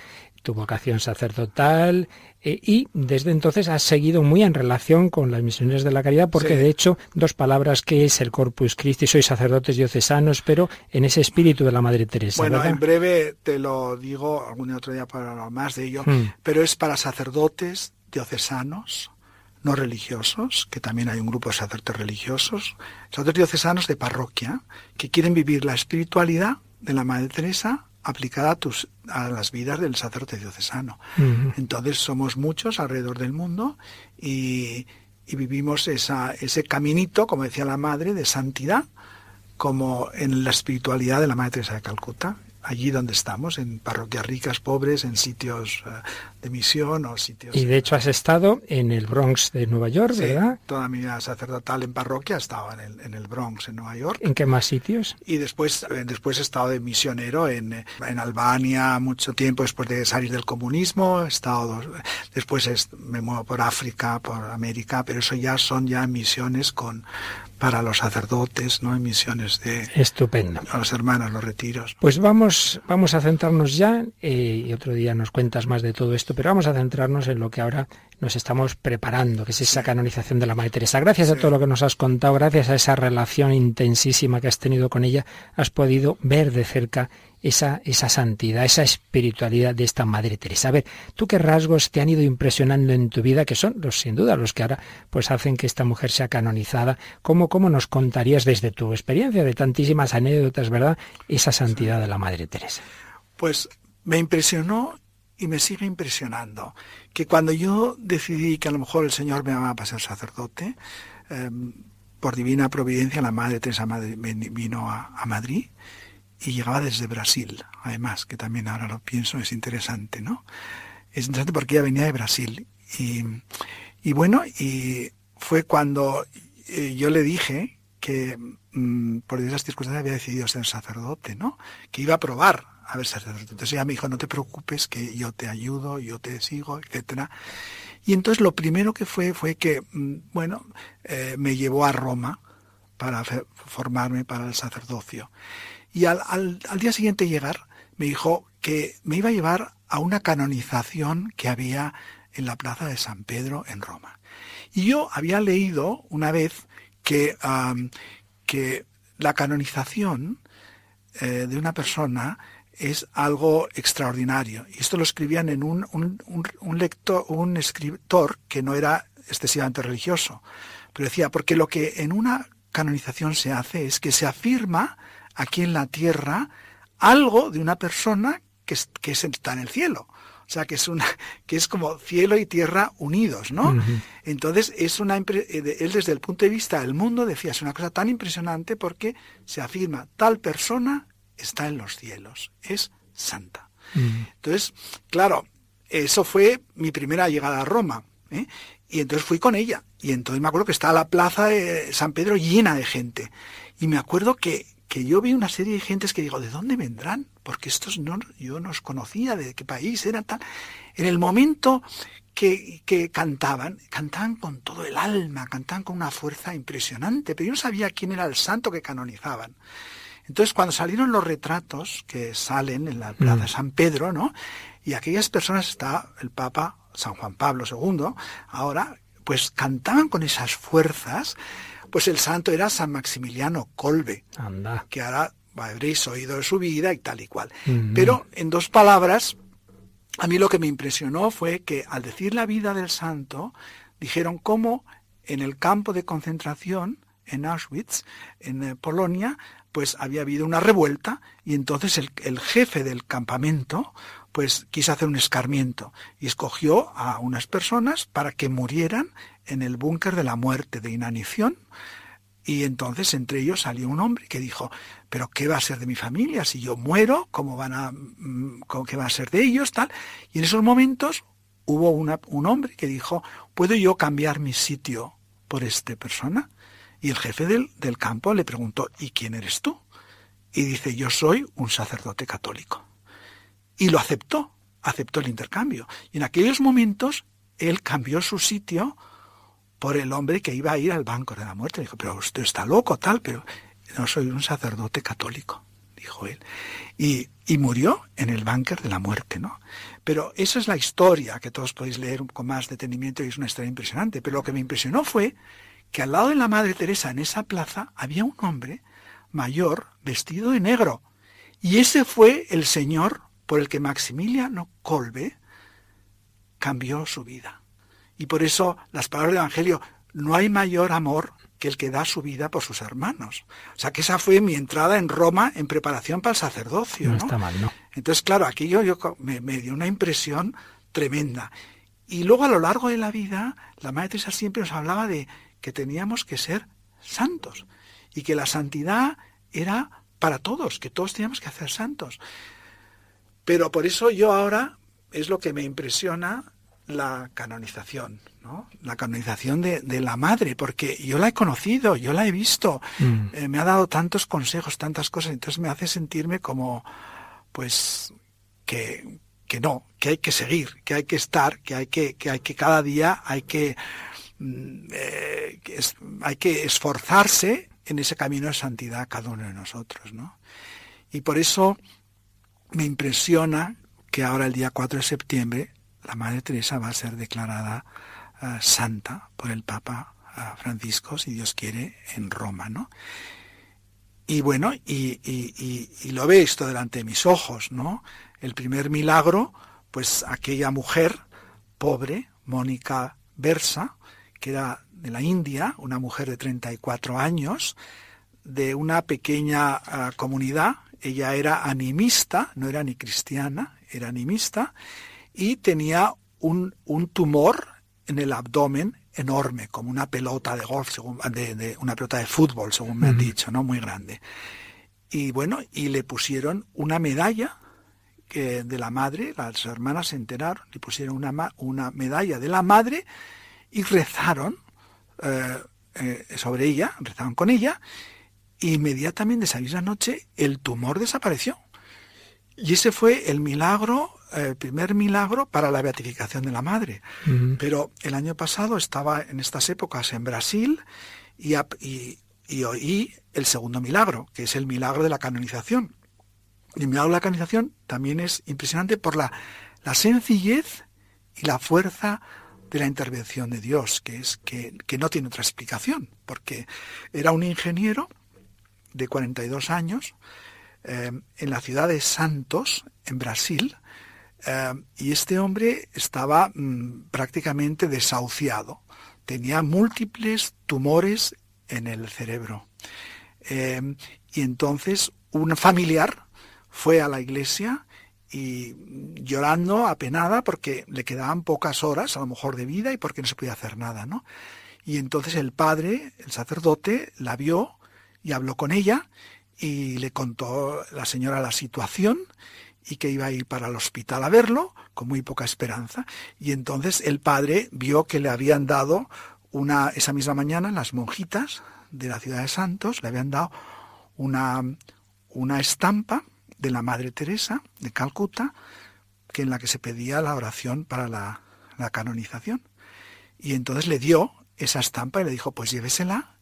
tu vocación sacerdotal eh, y desde entonces has seguido muy en relación con las misiones de la caridad porque de hecho dos palabras que es el Corpus Christi, sois sacerdotes diocesanos, pero en ese espíritu de la Madre Teresa. Bueno, en breve te lo digo, algún otro día para hablar más de ello, hmm. pero es para sacerdotes diocesanos, no religiosos, que también hay un grupo de sacerdotes religiosos, sacerdotes diocesanos de parroquia, que quieren vivir la espiritualidad de la Madre Teresa aplicada a, tus, a las vidas del sacerdote diocesano. Entonces somos muchos alrededor del mundo y, y vivimos esa, ese caminito, como decía la Madre, de santidad, como en la espiritualidad de la Madre Teresa de Calcuta allí donde estamos, en parroquias ricas, pobres, en sitios eh, de misión o sitios... Y de hecho has estado en el Bronx de Nueva York, sí, ¿verdad? toda mi vida sacerdotal en parroquia estaba en el, en el Bronx, en Nueva York. ¿En qué más sitios? Y después, eh, después he estado de misionero en, eh, en Albania mucho tiempo después de salir del comunismo, he estado... Después me muevo por África, por América, pero eso ya son ya misiones con para los sacerdotes, ¿no? En misiones de... Estupendo. A los hermanos, los retiros. Pues vamos, vamos a centrarnos ya, eh, y otro día nos cuentas más de todo esto, pero vamos a centrarnos en lo que ahora nos estamos preparando, que es esa canonización de la Madre Teresa. Gracias a todo lo que nos has contado, gracias a esa relación intensísima que has tenido con ella, has podido ver de cerca esa, esa santidad, esa espiritualidad de esta Madre Teresa. A ver, ¿tú qué rasgos te han ido impresionando en tu vida, que son los sin duda los que ahora pues hacen que esta mujer sea canonizada? ¿Cómo, cómo nos contarías desde tu experiencia de tantísimas anécdotas, verdad, esa santidad de la Madre Teresa? Pues me impresionó y me sigue impresionando que cuando yo decidí que a lo mejor el Señor me amaba para ser sacerdote, em, por divina providencia la Madre Teresa vino a Madrid y llegaba desde Brasil, además, que también ahora lo pienso, es interesante, ¿no? Es interesante porque ella venía de Brasil. Y, y bueno, y fue cuando eh, yo le dije que mm, por esas circunstancias había decidido ser sacerdote, ¿no? Que iba a probar a ver sacerdote. Entonces ella me dijo, no te preocupes, que yo te ayudo, yo te sigo, etcétera. Y entonces lo primero que fue fue que, mm, bueno, eh, me llevó a Roma para formarme para el sacerdocio. Y al, al, día siguiente llegar, me dijo que me iba a llevar a una canonización que había en la plaza de San Pedro en Roma. Y yo había leído una vez que, que la canonización eh, de una persona es algo extraordinario. Y esto lo escribían en un, un, un, lector, un escritor que no era excesivamente religioso. Pero decía, porque lo que en una canonización se hace es que se afirma aquí en la tierra algo de una persona que, que está en el cielo. O sea, que es una, que es como cielo y tierra unidos, ¿no? Entonces, es una, eh, él desde el punto de vista del mundo decía, es una cosa tan impresionante porque se afirma, tal persona está en los cielos, es santa. Entonces, claro, eso fue mi primera llegada a Roma. ¿eh? Y entonces fui con ella. Y entonces me acuerdo que estaba la plaza de San Pedro llena de gente. Y me acuerdo que que yo vi una serie de gentes que digo, ¿de dónde vendrán? Porque estos no, yo no los conocía, de qué país eran tal. En el momento que, que cantaban, cantaban con todo el alma, cantaban con una fuerza impresionante, pero yo no sabía quién era el santo que canonizaban. Entonces, cuando salieron los retratos que salen en la Plaza mm. San Pedro, ¿no? Y aquellas personas está el Papa San Juan Pablo II, ahora, pues cantaban con esas fuerzas, pues el santo era San Maximiliano Colbe, Anda. que ahora habréis oído de su vida y tal y cual. Pero en dos palabras, a mí lo que me impresionó fue que al decir la vida del santo, dijeron cómo en el campo de concentración, en Auschwitz, en eh, Polonia, pues había habido una revuelta y entonces el, jefe del campamento pues quiso hacer un escarmiento y escogió a unas personas para que murieran en el búnker de la muerte, de inanición, y entonces entre ellos salió un hombre que dijo, pero ¿qué va a ser de mi familia? Si yo muero, ¿cómo van a, mm, qué va a ser de ellos? Tal. Y en esos momentos hubo un hombre que dijo, ¿puedo yo cambiar mi sitio por esta persona? Y el jefe del, del campo le preguntó, ¿y quién eres tú? Y dice, yo soy un sacerdote católico. Y lo aceptó, aceptó el intercambio. Y en aquellos momentos él cambió su sitio por el hombre que iba a ir al banco de la muerte. Dijo, pero usted está loco, tal, pero no soy un sacerdote católico. dijo él. Y, y murió en el búnker de la muerte, ¿no? Pero esa es la historia que todos podéis leer con más detenimiento y es una historia impresionante. Pero lo que me impresionó fue que al lado de la Madre Teresa en esa plaza había un hombre mayor vestido de negro. Y ese fue el señor por el que Maximiliano Kolbe cambió su vida. Y por eso las palabras del Evangelio, no hay mayor amor que el que da su vida por sus hermanos. O sea que esa fue mi entrada en Roma en preparación para el sacerdocio. No, está mal, ¿no? Entonces, claro, aquello yo, me, me, dio una impresión tremenda. Y luego a lo largo de la vida, la Madre Teresa siempre nos hablaba de que teníamos que ser santos y que la santidad era para todos, que todos teníamos que hacer santos. Pero por eso yo ahora es lo que me impresiona la canonización, ¿no? La canonización de, de, la madre, porque yo la he conocido, yo la he visto, mm. eh, me ha dado tantos consejos, tantas cosas, entonces me hace sentirme como, pues, que, que no, que hay que seguir, que hay que estar, que hay que, que hay que cada día hay que, eh, que es, hay que esforzarse en ese camino de santidad cada uno de nosotros, ¿no? Y por eso me impresiona que ahora el día 4 de septiembre la Madre Teresa va a ser declarada uh, santa por el Papa uh, Francisco, si Dios quiere, en Roma, ¿no? Y bueno, y, y, y, y, lo ve esto delante de mis ojos, ¿no? El primer milagro, pues aquella mujer pobre, Mónica Versa, que era de la India, una mujer de 34 años, de una pequeña uh, comunidad, ella era animista, no era ni cristiana, era animista, y tenía un, un tumor en el abdomen enorme, como una pelota de golf, según, de, de una pelota de fútbol, según me han dicho, ¿no? Muy grande. Y bueno, y le pusieron una medalla que de la madre, las hermanas se enteraron, le pusieron una, una medalla de la madre y rezaron eh, eh, sobre ella, rezaron con ella, e inmediatamente esa misma noche el tumor desapareció. Y ese fue el milagro el primer milagro para la beatificación de la madre. Uh -huh. Pero el año pasado estaba en estas épocas en Brasil y, y, y, oí el segundo milagro, que es el milagro de la canonización. Y el milagro de la canonización también es impresionante por la, la sencillez y la fuerza de la intervención de Dios, que es que, que no tiene otra explicación, porque era un ingeniero de 42 años eh, en la ciudad de Santos, en Brasil, Uh, y este hombre estaba mm, prácticamente desahuciado. Tenía múltiples tumores en el cerebro. Eh, y entonces un familiar fue a la iglesia y llorando, apenada, porque le quedaban pocas horas, a lo mejor, de vida y porque no se podía hacer nada, ¿no? Y entonces el padre, el sacerdote, la vio y habló con ella y le contó la señora la situación y que iba a ir para el hospital a verlo, con muy poca esperanza, y entonces el padre vio que le habían dado una, esa misma mañana, las monjitas de la ciudad de Santos, le habían dado una, una estampa de la Madre Teresa de Calcuta, que en la que se pedía la oración para la, canonización. Y entonces le dio esa estampa y le dijo, pues llévesela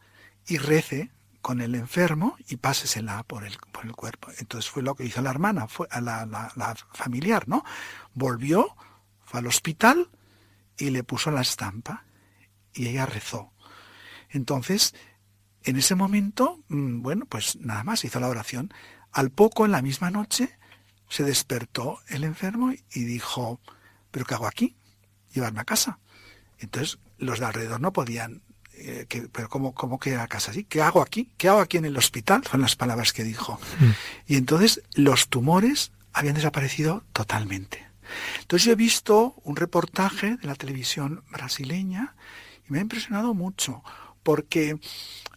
y rece con el enfermo y pásesela por el, por el cuerpo. Entonces fue lo que hizo la hermana, fue la, la, la familiar, ¿no? Volvió, fue al hospital y le puso la estampa y ella rezó. Entonces, en ese momento, mm, bueno, pues nada más hizo la oración. Al poco, en la misma noche, se despertó el enfermo y dijo, ¿pero qué hago aquí? Llevarme a casa. Entonces, los de alrededor no podían eh, que, pero ¿cómo, cómo que a casa así? ¿Qué hago aquí? ¿Qué hago aquí en el hospital? Son las palabras que dijo. Mm. Y entonces los tumores habían desaparecido totalmente. Entonces yo he visto un reportaje de la televisión brasileña y me ha impresionado mucho porque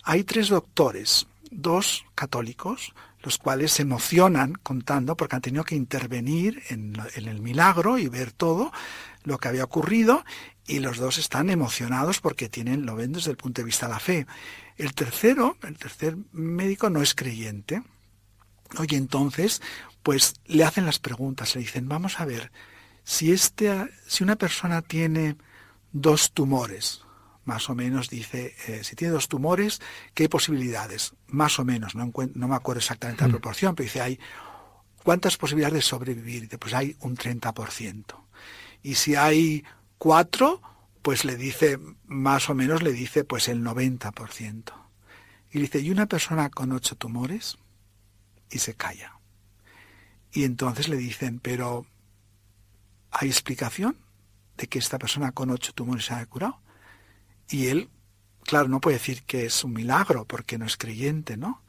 hay tres doctores, dos católicos, los cuales se emocionan contando porque han tenido que intervenir en, en el milagro y ver todo lo que había ocurrido y los dos están emocionados porque tienen, lo ven desde el punto de vista de la fe. El tercero, el tercer médico no es creyente. Oye, entonces, pues le hacen las preguntas, le dicen, vamos a ver, si, este, si una persona tiene dos tumores más o menos dice, eh, si tiene dos tumores, ¿qué posibilidades? Más o menos, no, no me acuerdo exactamente la proporción, pero dice, hay ¿cuántas posibilidades de sobrevivir? Pues hay un 30%. Y si hay cuatro, pues le dice, más o menos le dice, pues el 90%. Y dice, ¿y una persona con ocho tumores? Y se calla. Y entonces le dicen, pero ¿hay explicación de que esta persona con ocho tumores se haya curado? Y él, claro, no puede decir que es un milagro porque no es creyente, ¿no?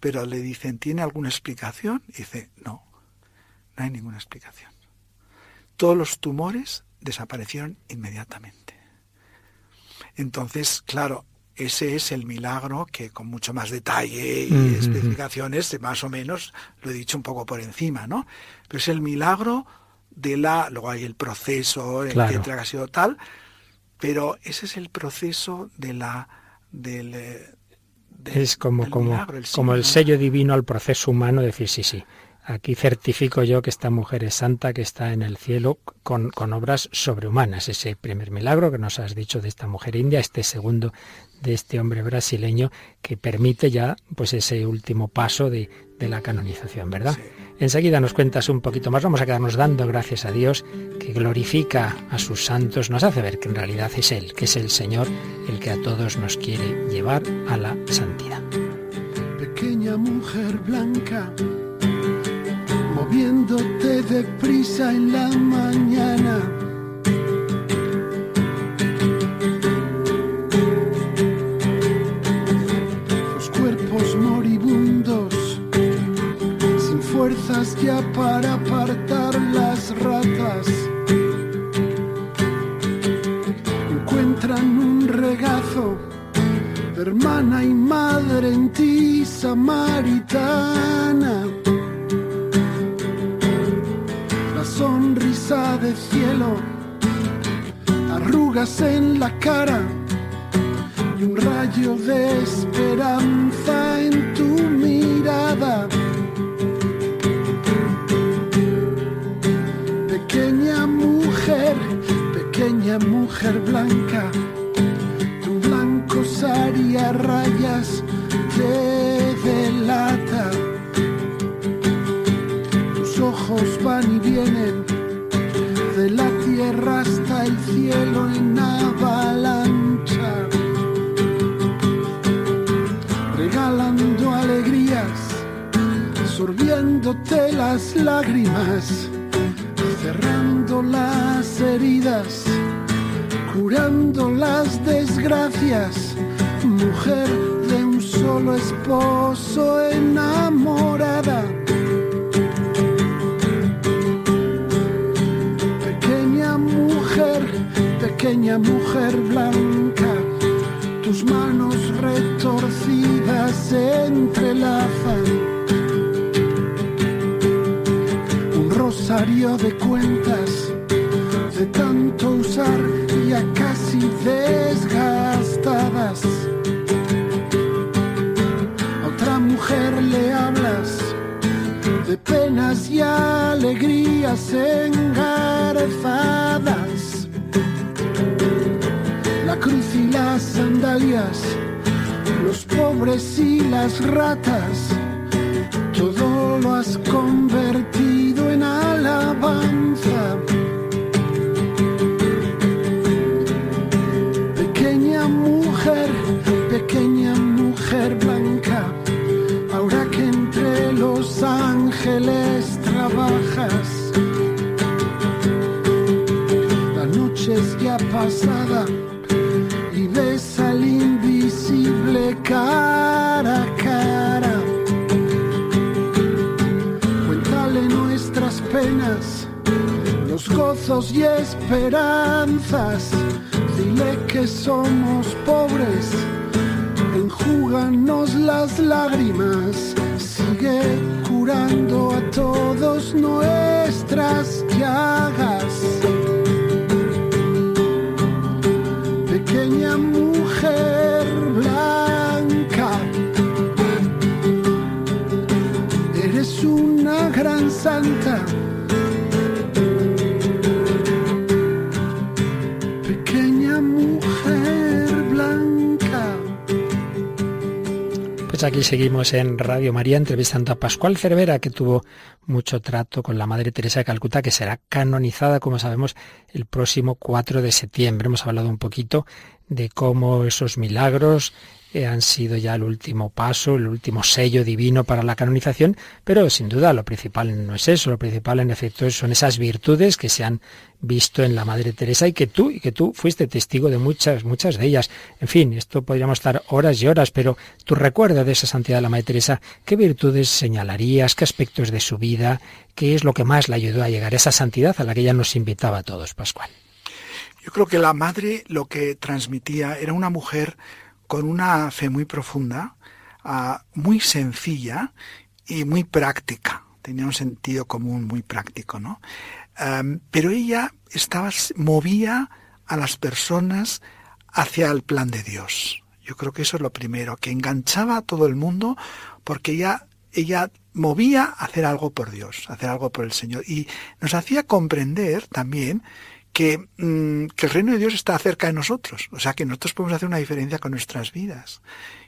Pero le dicen, ¿tiene alguna explicación? Y dice, no, no hay ninguna explicación. Todos los tumores desaparecieron inmediatamente. Entonces, claro, ese es el milagro que con mucho más detalle y especificaciones, más o menos, lo he dicho un poco por encima, ¿no? Pero es el milagro de la, luego hay el proceso, etcétera, que ha sido tal, pero ese es el proceso de la del, eh, es como como el como el sello divino al proceso humano decir sí sí aquí certifico yo que esta mujer es santa que está en el cielo con, con obras sobrehumanas. Ese primer milagro que nos has dicho de esta mujer india este segundo de este hombre brasileño que permite ya pues ese último paso de, de la canonización verdad Enseguida nos cuentas un poquito más, vamos a quedarnos dando gracias a Dios que glorifica a sus santos, nos hace ver que en realidad es Él, que es el Señor el que a todos nos quiere llevar a la santidad. Pequeña mujer blanca, moviéndote deprisa en la mañana. Para apartar las ratas. Encuentran un regazo hermana y madre en ti, samaritana. La sonrisa de cielo, arrugas en la cara y un rayo de esperanza blanca, tu blanco sari a rayas te delata. Tus ojos van y vienen de la tierra hasta el cielo en avalancha, regalando alegrías, sorbiéndote las lágrimas cerrando las heridas curando las desgracias, mujer de un solo esposo enamorada. Pequeña mujer, pequeña mujer blanca, tus manos retorcidas se entrelazan. Un rosario de cuentas de tanto usar ya casi desgastadas. A otra mujer le hablas de penas y alegrías engarzadas. La cruz y las sandalias, los pobres y las ratas, todo lo has convertido seguimos en Radio María entrevistando a Pascual Cervera, que tuvo mucho trato con la Madre Teresa de Calcuta, que será canonizada, como sabemos, el próximo 4 de septiembre. Hemos hablado un poquito de cómo esos milagros han sido ya el último paso, el último sello divino para la canonización, pero sin duda lo principal no es eso, lo principal en efecto son esas virtudes que se han visto en la Madre Teresa y que tú y que tú fuiste testigo de muchas muchas de ellas. En fin, esto podríamos estar horas y horas, pero tu recuerdo de esa santidad de la Madre Teresa, ¿qué virtudes señalarías, qué aspectos de su vida, qué es lo que más le ayudó a llegar a esa santidad a la que ella nos invitaba a todos, Pascual? Yo creo que la madre lo que transmitía era una mujer con una fe muy profunda, ah, muy sencilla y muy práctica. Tenía un sentido común muy práctico, ¿no? pero ella estaba, movía a las personas hacia el plan de Dios. Yo creo que eso es lo primero, que enganchaba a todo el mundo porque ella, ella movía a hacer algo por Dios, hacer algo por el Señor. Y nos hacía comprender también Mm, que, el reino de Dios está cerca de nosotros. O sea que nosotros podemos hacer una diferencia con nuestras vidas.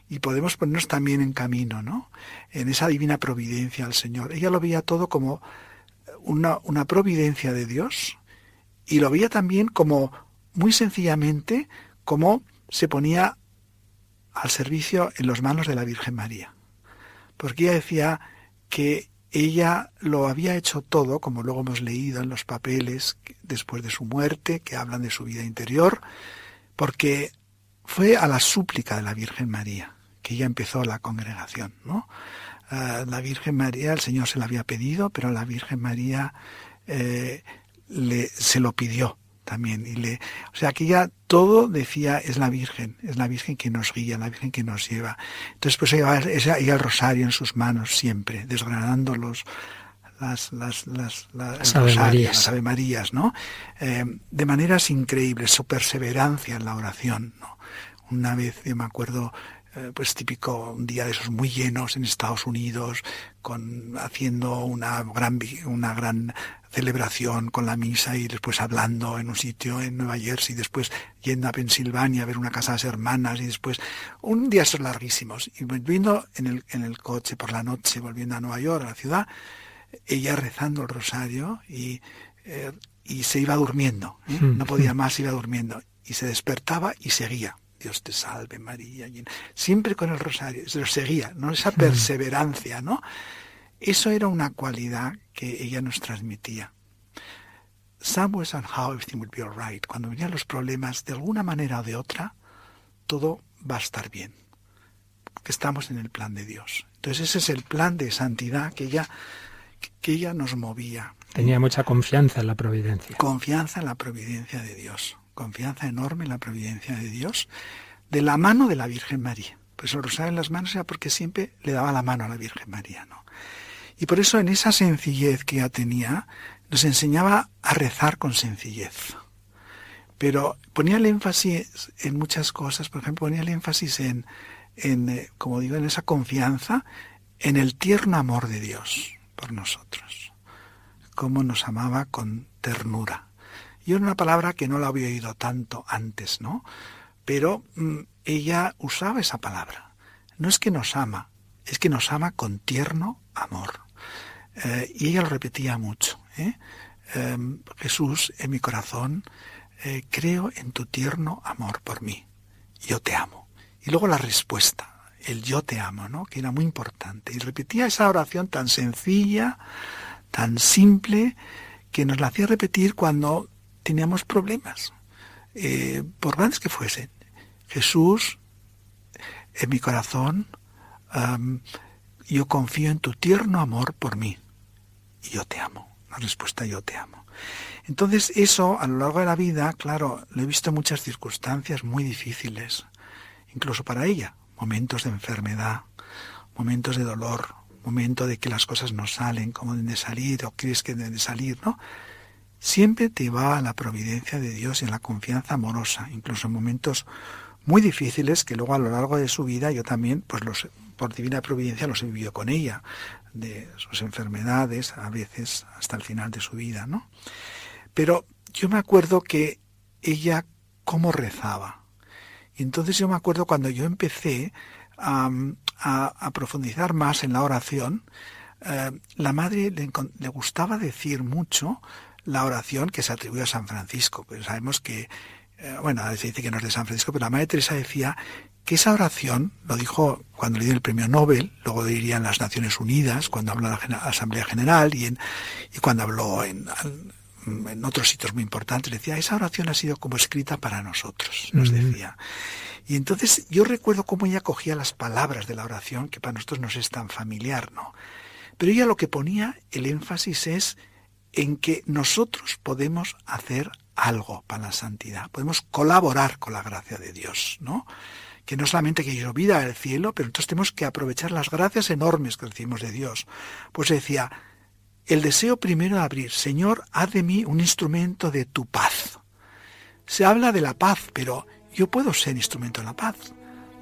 Y podemos ponernos también en camino, ¿no? En esa divina providencia al Señor. Ella lo veía todo como una, una providencia de Dios y lo veía también como, muy sencillamente, como se ponía al servicio en las manos de la Virgen María. Porque ella decía que ella lo había hecho todo, como luego hemos leído en los papeles después de su muerte, que hablan de su vida interior, porque fue a la súplica de la Virgen María que ella empezó la congregación, ¿no? La Virgen María, el Señor se la había pedido, pero la Virgen María eh, le, se lo pidió también. Y le, o sea, que ya todo decía es la Virgen, es la Virgen que nos guía, la Virgen que nos lleva. Entonces, pues ella, ella el rosario en sus manos siempre, desgranando los, las, las, las, las, Ave Marías, ¿no? Eh, de maneras increíbles, su perseverancia en la oración, ¿no? Una vez, yo me acuerdo, pues típico un día de esos muy llenos en Estados Unidos, con haciendo una gran una gran celebración con la misa y después hablando en un sitio en Nueva Jersey, después yendo a Pensilvania a ver una casa de las hermanas y después un día esos larguísimos y volviendo en el, en el coche por la noche, volviendo a Nueva York, a la ciudad, ella rezando el rosario y, eh, y se iba durmiendo, ¿eh? no podía más, iba durmiendo y se despertaba y seguía. Dios te salve María, siempre con el rosario, se lo seguía, ¿no? Esa perseverancia, ¿no? Eso era una cualidad que ella nos transmitía. Somewhere somehow everything will be alright. Cuando venían los problemas, de alguna manera o de otra, todo va a estar bien. Que estamos en el plan de Dios. Entonces ese es el plan de santidad que ella, que ella nos movía. Tenía mucha confianza en la providencia. Confianza en la providencia de Dios. Confianza enorme en la providencia de Dios. De la mano de la Virgen María. Pues el rosario en las manos era porque siempre le daba la mano a la Virgen María, ¿no? Y por eso en esa sencillez que ya tenía, nos enseñaba a rezar con sencillez. Pero ponía el énfasis en muchas cosas, por ejemplo, ponía el énfasis en, en eh, como digo, en esa confianza, en el tierno amor de Dios por nosotros. Cómo nos amaba con ternura. Y era una palabra que no la había oído tanto antes, ¿no? Pero mm, ella usaba esa palabra. No es que nos ama, es que nos ama con tierno amor. Eh, y ella lo repetía mucho. ¿eh? Em, Jesús, en mi corazón, eh, creo en tu tierno amor por mí. Yo te amo. Y luego la respuesta, el yo te amo, ¿no? que era muy importante. Y repetía esa oración tan sencilla, tan simple, que nos la hacía repetir cuando teníamos problemas, por grandes que fuesen. Jesús, en mi corazón, yo confío en tu tierno amor por mí y yo te amo. La respuesta yo te amo. Entonces eso a lo largo de la vida, claro, lo he visto en muchas circunstancias muy difíciles, incluso para ella, momentos de enfermedad, momentos de dolor, momentos de que las cosas no salen como deben de salir o crees que deben de salir, ¿no? Siempre te va a la providencia de Dios y a la confianza amorosa, incluso en momentos muy difíciles que luego a lo largo de su vida yo también, pues los, por divina providencia los he vivido con ella de sus enfermedades, a veces hasta el final de su vida, ¿no? Pero yo me acuerdo que ella cómo rezaba. Y entonces yo me acuerdo cuando yo empecé a, a, profundizar más en la oración, eh, la madre le, gustaba decir mucho la oración que se atribuye a San Francisco. Pero sabemos que, eh, bueno, se dice que no es de San Francisco, pero la Madre Teresa decía que esa oración, lo dijo cuando le dio el premio Nobel, luego diría en las Naciones Unidas, cuando habló en la Asamblea General y, en, y cuando habló en, en otros sitios muy importantes, decía, esa oración ha sido como escrita para nosotros, nos decía. Y entonces yo recuerdo cómo ella cogía las palabras de la oración, que para nosotros nos es tan familiar, ¿no? Pero ella lo que ponía, el énfasis es en que nosotros podemos hacer algo para la santidad, podemos colaborar con la gracia de Dios, ¿no? que no solamente que yo vida el cielo, pero entonces tenemos que aprovechar las gracias enormes que recibimos de Dios. Pues decía, el deseo primero de abrir, Señor, haz de mí un instrumento de tu paz. Se habla de la paz, pero yo puedo ser instrumento de la paz.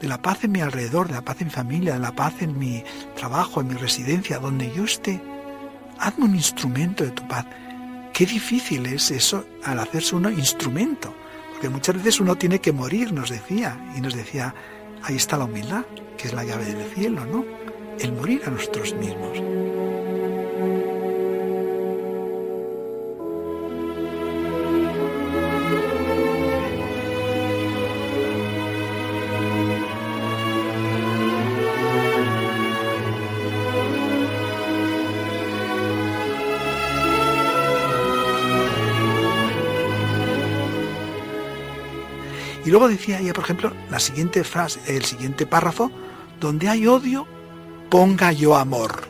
De la paz en mi alrededor, de la paz en familia, de la paz en mi trabajo, en mi residencia, donde yo esté. Hazme un instrumento de tu paz. Qué difícil es eso al hacerse uno instrumento. Porque muchas veces uno tiene que morir, nos decía, y nos decía, ahí está la humildad, que es la llave del cielo, ¿no? El morir a nosotros mismos. Luego decía ella, por ejemplo, la siguiente frase, el siguiente párrafo, donde hay odio, ponga yo amor.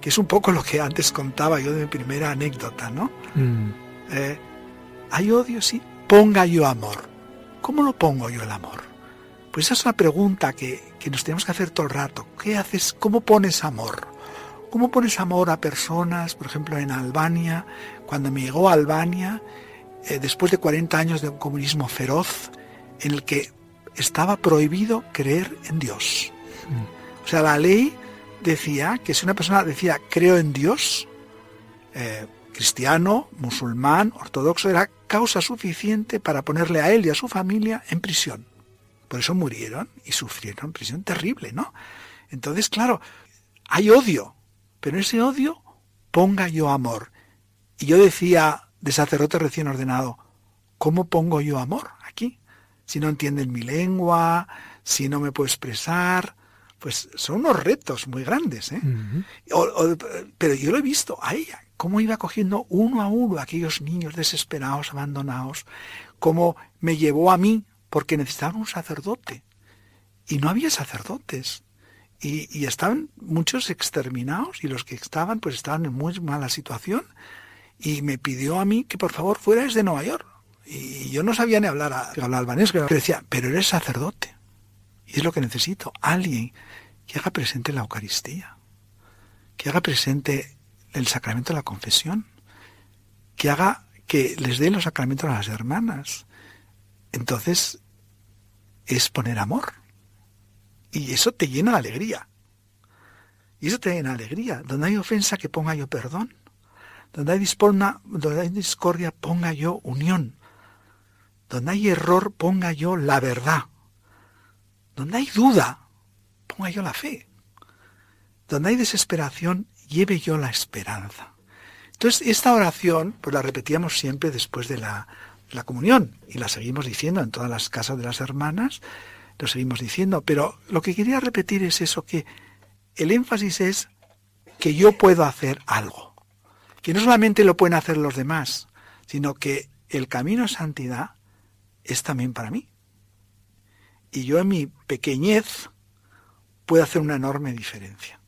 Que es un poco lo que antes contaba yo de mi primera anécdota, ¿no? Mm. Eh, hay odio, sí, ponga yo amor. ¿Cómo lo pongo yo el amor? Pues esa es una pregunta que, nos tenemos que hacer todo el rato. ¿Qué haces? ¿Cómo pones amor? ¿Cómo pones amor a personas, por ejemplo, en Albania? Cuando me llegó a Albania, eh, después de 40 años de un comunismo feroz, en el que estaba prohibido creer en Dios. O sea, la ley decía que si una persona decía creo en Dios, eh, cristiano, musulmán, ortodoxo, era causa suficiente para ponerle a él y a su familia en prisión. Por eso murieron y sufrieron prisión terrible, ¿no? Entonces, claro, hay odio, pero ese odio ponga yo amor. Y yo decía de sacerdote recién ordenado, ¿cómo pongo yo amor? Si no entienden mi lengua, si no me puedo expresar, pues son unos retos muy grandes. ¿eh? pero yo lo he visto a ella, cómo iba cogiendo uno a uno a aquellos niños desesperados, abandonados, cómo me llevó a mí porque necesitaban un sacerdote. Y no había sacerdotes. Y, y, estaban muchos exterminados y los que estaban pues estaban en muy mala situación. Y me pidió a mí que por favor fuera desde Nueva York y yo no sabía ni hablar, hablar albanés, pero decía, pero eres sacerdote. Y es lo que necesito, alguien que haga presente la Eucaristía, que haga presente el sacramento de la confesión, que haga que les dé los sacramentos a las hermanas. Entonces, es poner amor. Y eso te llena de alegría. Y eso te llena de alegría. Donde hay ofensa, que ponga yo perdón. Donde hay, donde hay discordia, ponga yo unión. Donde hay error, ponga yo la verdad. Donde hay duda, ponga yo la fe. Donde hay desesperación, lleve yo la esperanza. Entonces, esta oración, pues la repetíamos siempre después de la, la comunión y la seguimos diciendo en todas las casas de las hermanas, lo seguimos diciendo, pero lo que quería repetir es eso, que el énfasis es que yo puedo hacer algo, que no solamente lo pueden hacer los demás, sino que el camino a santidad es también para mí. Y yo en mi pequeñez puedo hacer una enorme diferencia.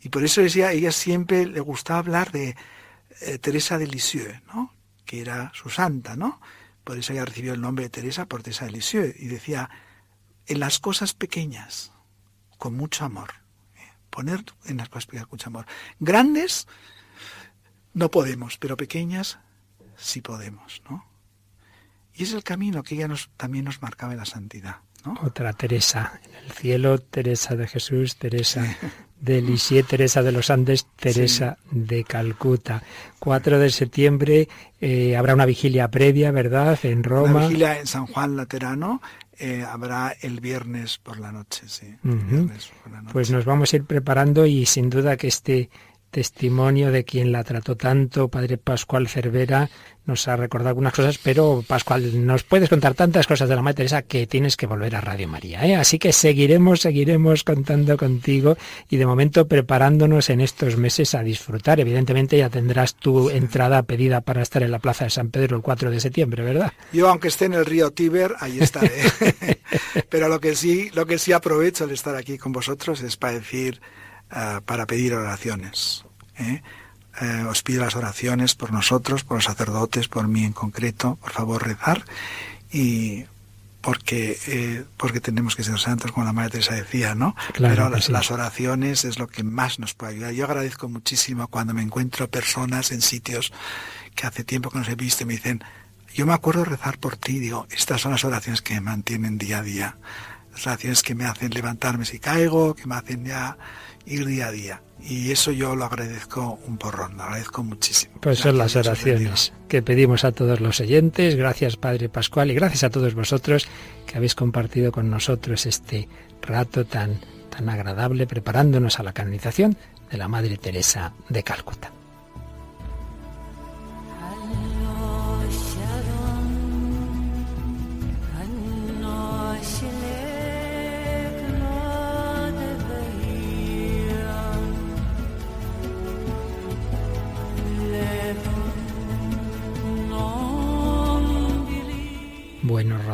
Y por eso decía, ella siempre le gustaba hablar de eh, Teresa de Lisieux, ¿no? que era su santa, ¿no? Por eso ella recibió el nombre de Teresa por Teresa de Lisieux. Y decía, en las cosas pequeñas, con mucho amor. ¿eh? Poner en las cosas pequeñas con mucho amor. Grandes no podemos, pero pequeñas sí podemos, ¿no? Y es el camino que ella nos, también nos marcaba en la santidad. Otra Teresa, en el cielo, Teresa de Jesús, Teresa de Lisieux, Teresa de los Andes, Teresa de Calcuta. 4 de septiembre eh, habrá una vigilia previa, ¿verdad?, en Roma. Una vigilia en San Juan Laterano, eh, habrá el viernes por la noche, sí. Pues nos vamos a ir preparando y sin duda que este testimonio de quien la trató tanto, Padre Pascual Cervera, nos ha recordado algunas cosas, pero Pascual, nos puedes contar tantas cosas de la Madre Teresa que tienes que volver a Radio María. ¿eh? Así que seguiremos, seguiremos contando contigo y de momento preparándonos en estos meses a disfrutar. Evidentemente ya tendrás tu entrada pedida para estar en la Plaza de San Pedro el 4 de septiembre, ¿verdad? Yo, aunque esté en el río Tíber, ahí estaré. pero lo que sí, lo que sí aprovecho al estar aquí con vosotros es para decir, uh, para pedir oraciones. ¿eh? Eh, os pido las oraciones por nosotros, por los sacerdotes, por mí en concreto, por favor rezar y porque eh, porque tenemos que ser santos como la Madre Teresa decía, ¿no? Pero las, las, oraciones es lo que más nos puede ayudar. Yo agradezco muchísimo cuando me encuentro personas en sitios que hace tiempo que no se he visto y me dicen, yo me acuerdo rezar por ti, digo, estas son las oraciones que me mantienen día a día, las oraciones que me hacen levantarme si caigo, que me hacen ya ir día a día. Y eso yo lo agradezco un porrón, lo agradezco muchísimo. Pues son las oraciones que pedimos a todos los oyentes. Gracias Padre Pascual y gracias a todos vosotros que habéis compartido con nosotros este rato tan, tan agradable preparándonos a la canonización de la Madre Teresa de Calcuta.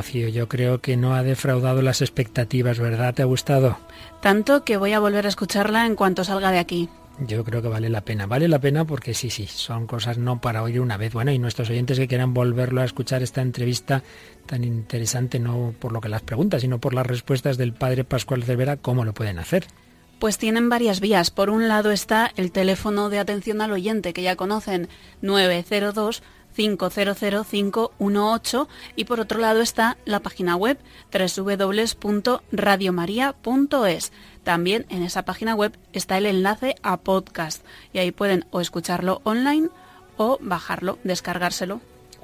Rocío, yo creo que no ha defraudado las expectativas, ¿verdad? ¿Te ha gustado? Tanto que voy a volver a escucharla en cuanto salga de aquí. Yo creo que vale la pena. Vale la pena porque sí, sí, son cosas no para oír una vez. Bueno, y nuestros oyentes que quieran volverlo a escuchar esta entrevista tan interesante, no por lo que las preguntas, sino por las respuestas del padre Pascual Cervera, ¿cómo lo pueden hacer? Pues tienen varias vías. Por un lado está el teléfono de atención al oyente que ya conocen, 902 500518 y por otro lado está la página web www.radiomaria.es. También en esa página web está el enlace a podcast y ahí pueden o escucharlo online o bajarlo, descargárselo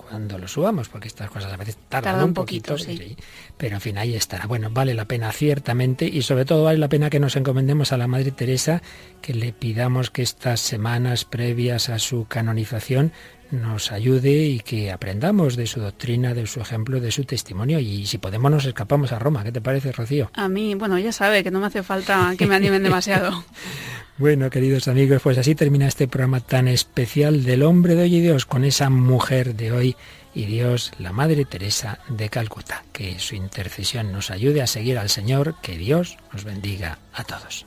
cuando lo subamos, porque estas cosas a veces tardan un, poquito, sí. pero en fin, ahí estará. Bueno, vale la pena ciertamente y sobre todo vale la pena que nos encomendemos a la Madre Teresa, que le pidamos que estas semanas previas a su canonización nos ayude y que aprendamos de su doctrina, de su ejemplo, de su testimonio y si podemos nos escapamos a Roma. ¿Qué te parece, Rocío? A mí, bueno, ya sabe que no me hace falta que me animen demasiado. bueno, queridos amigos, pues así termina este programa tan especial del hombre de hoy y Dios con esa mujer de hoy y Dios, la Madre Teresa de Calcuta. Que su intercesión nos ayude a seguir al Señor, que Dios nos bendiga a todos.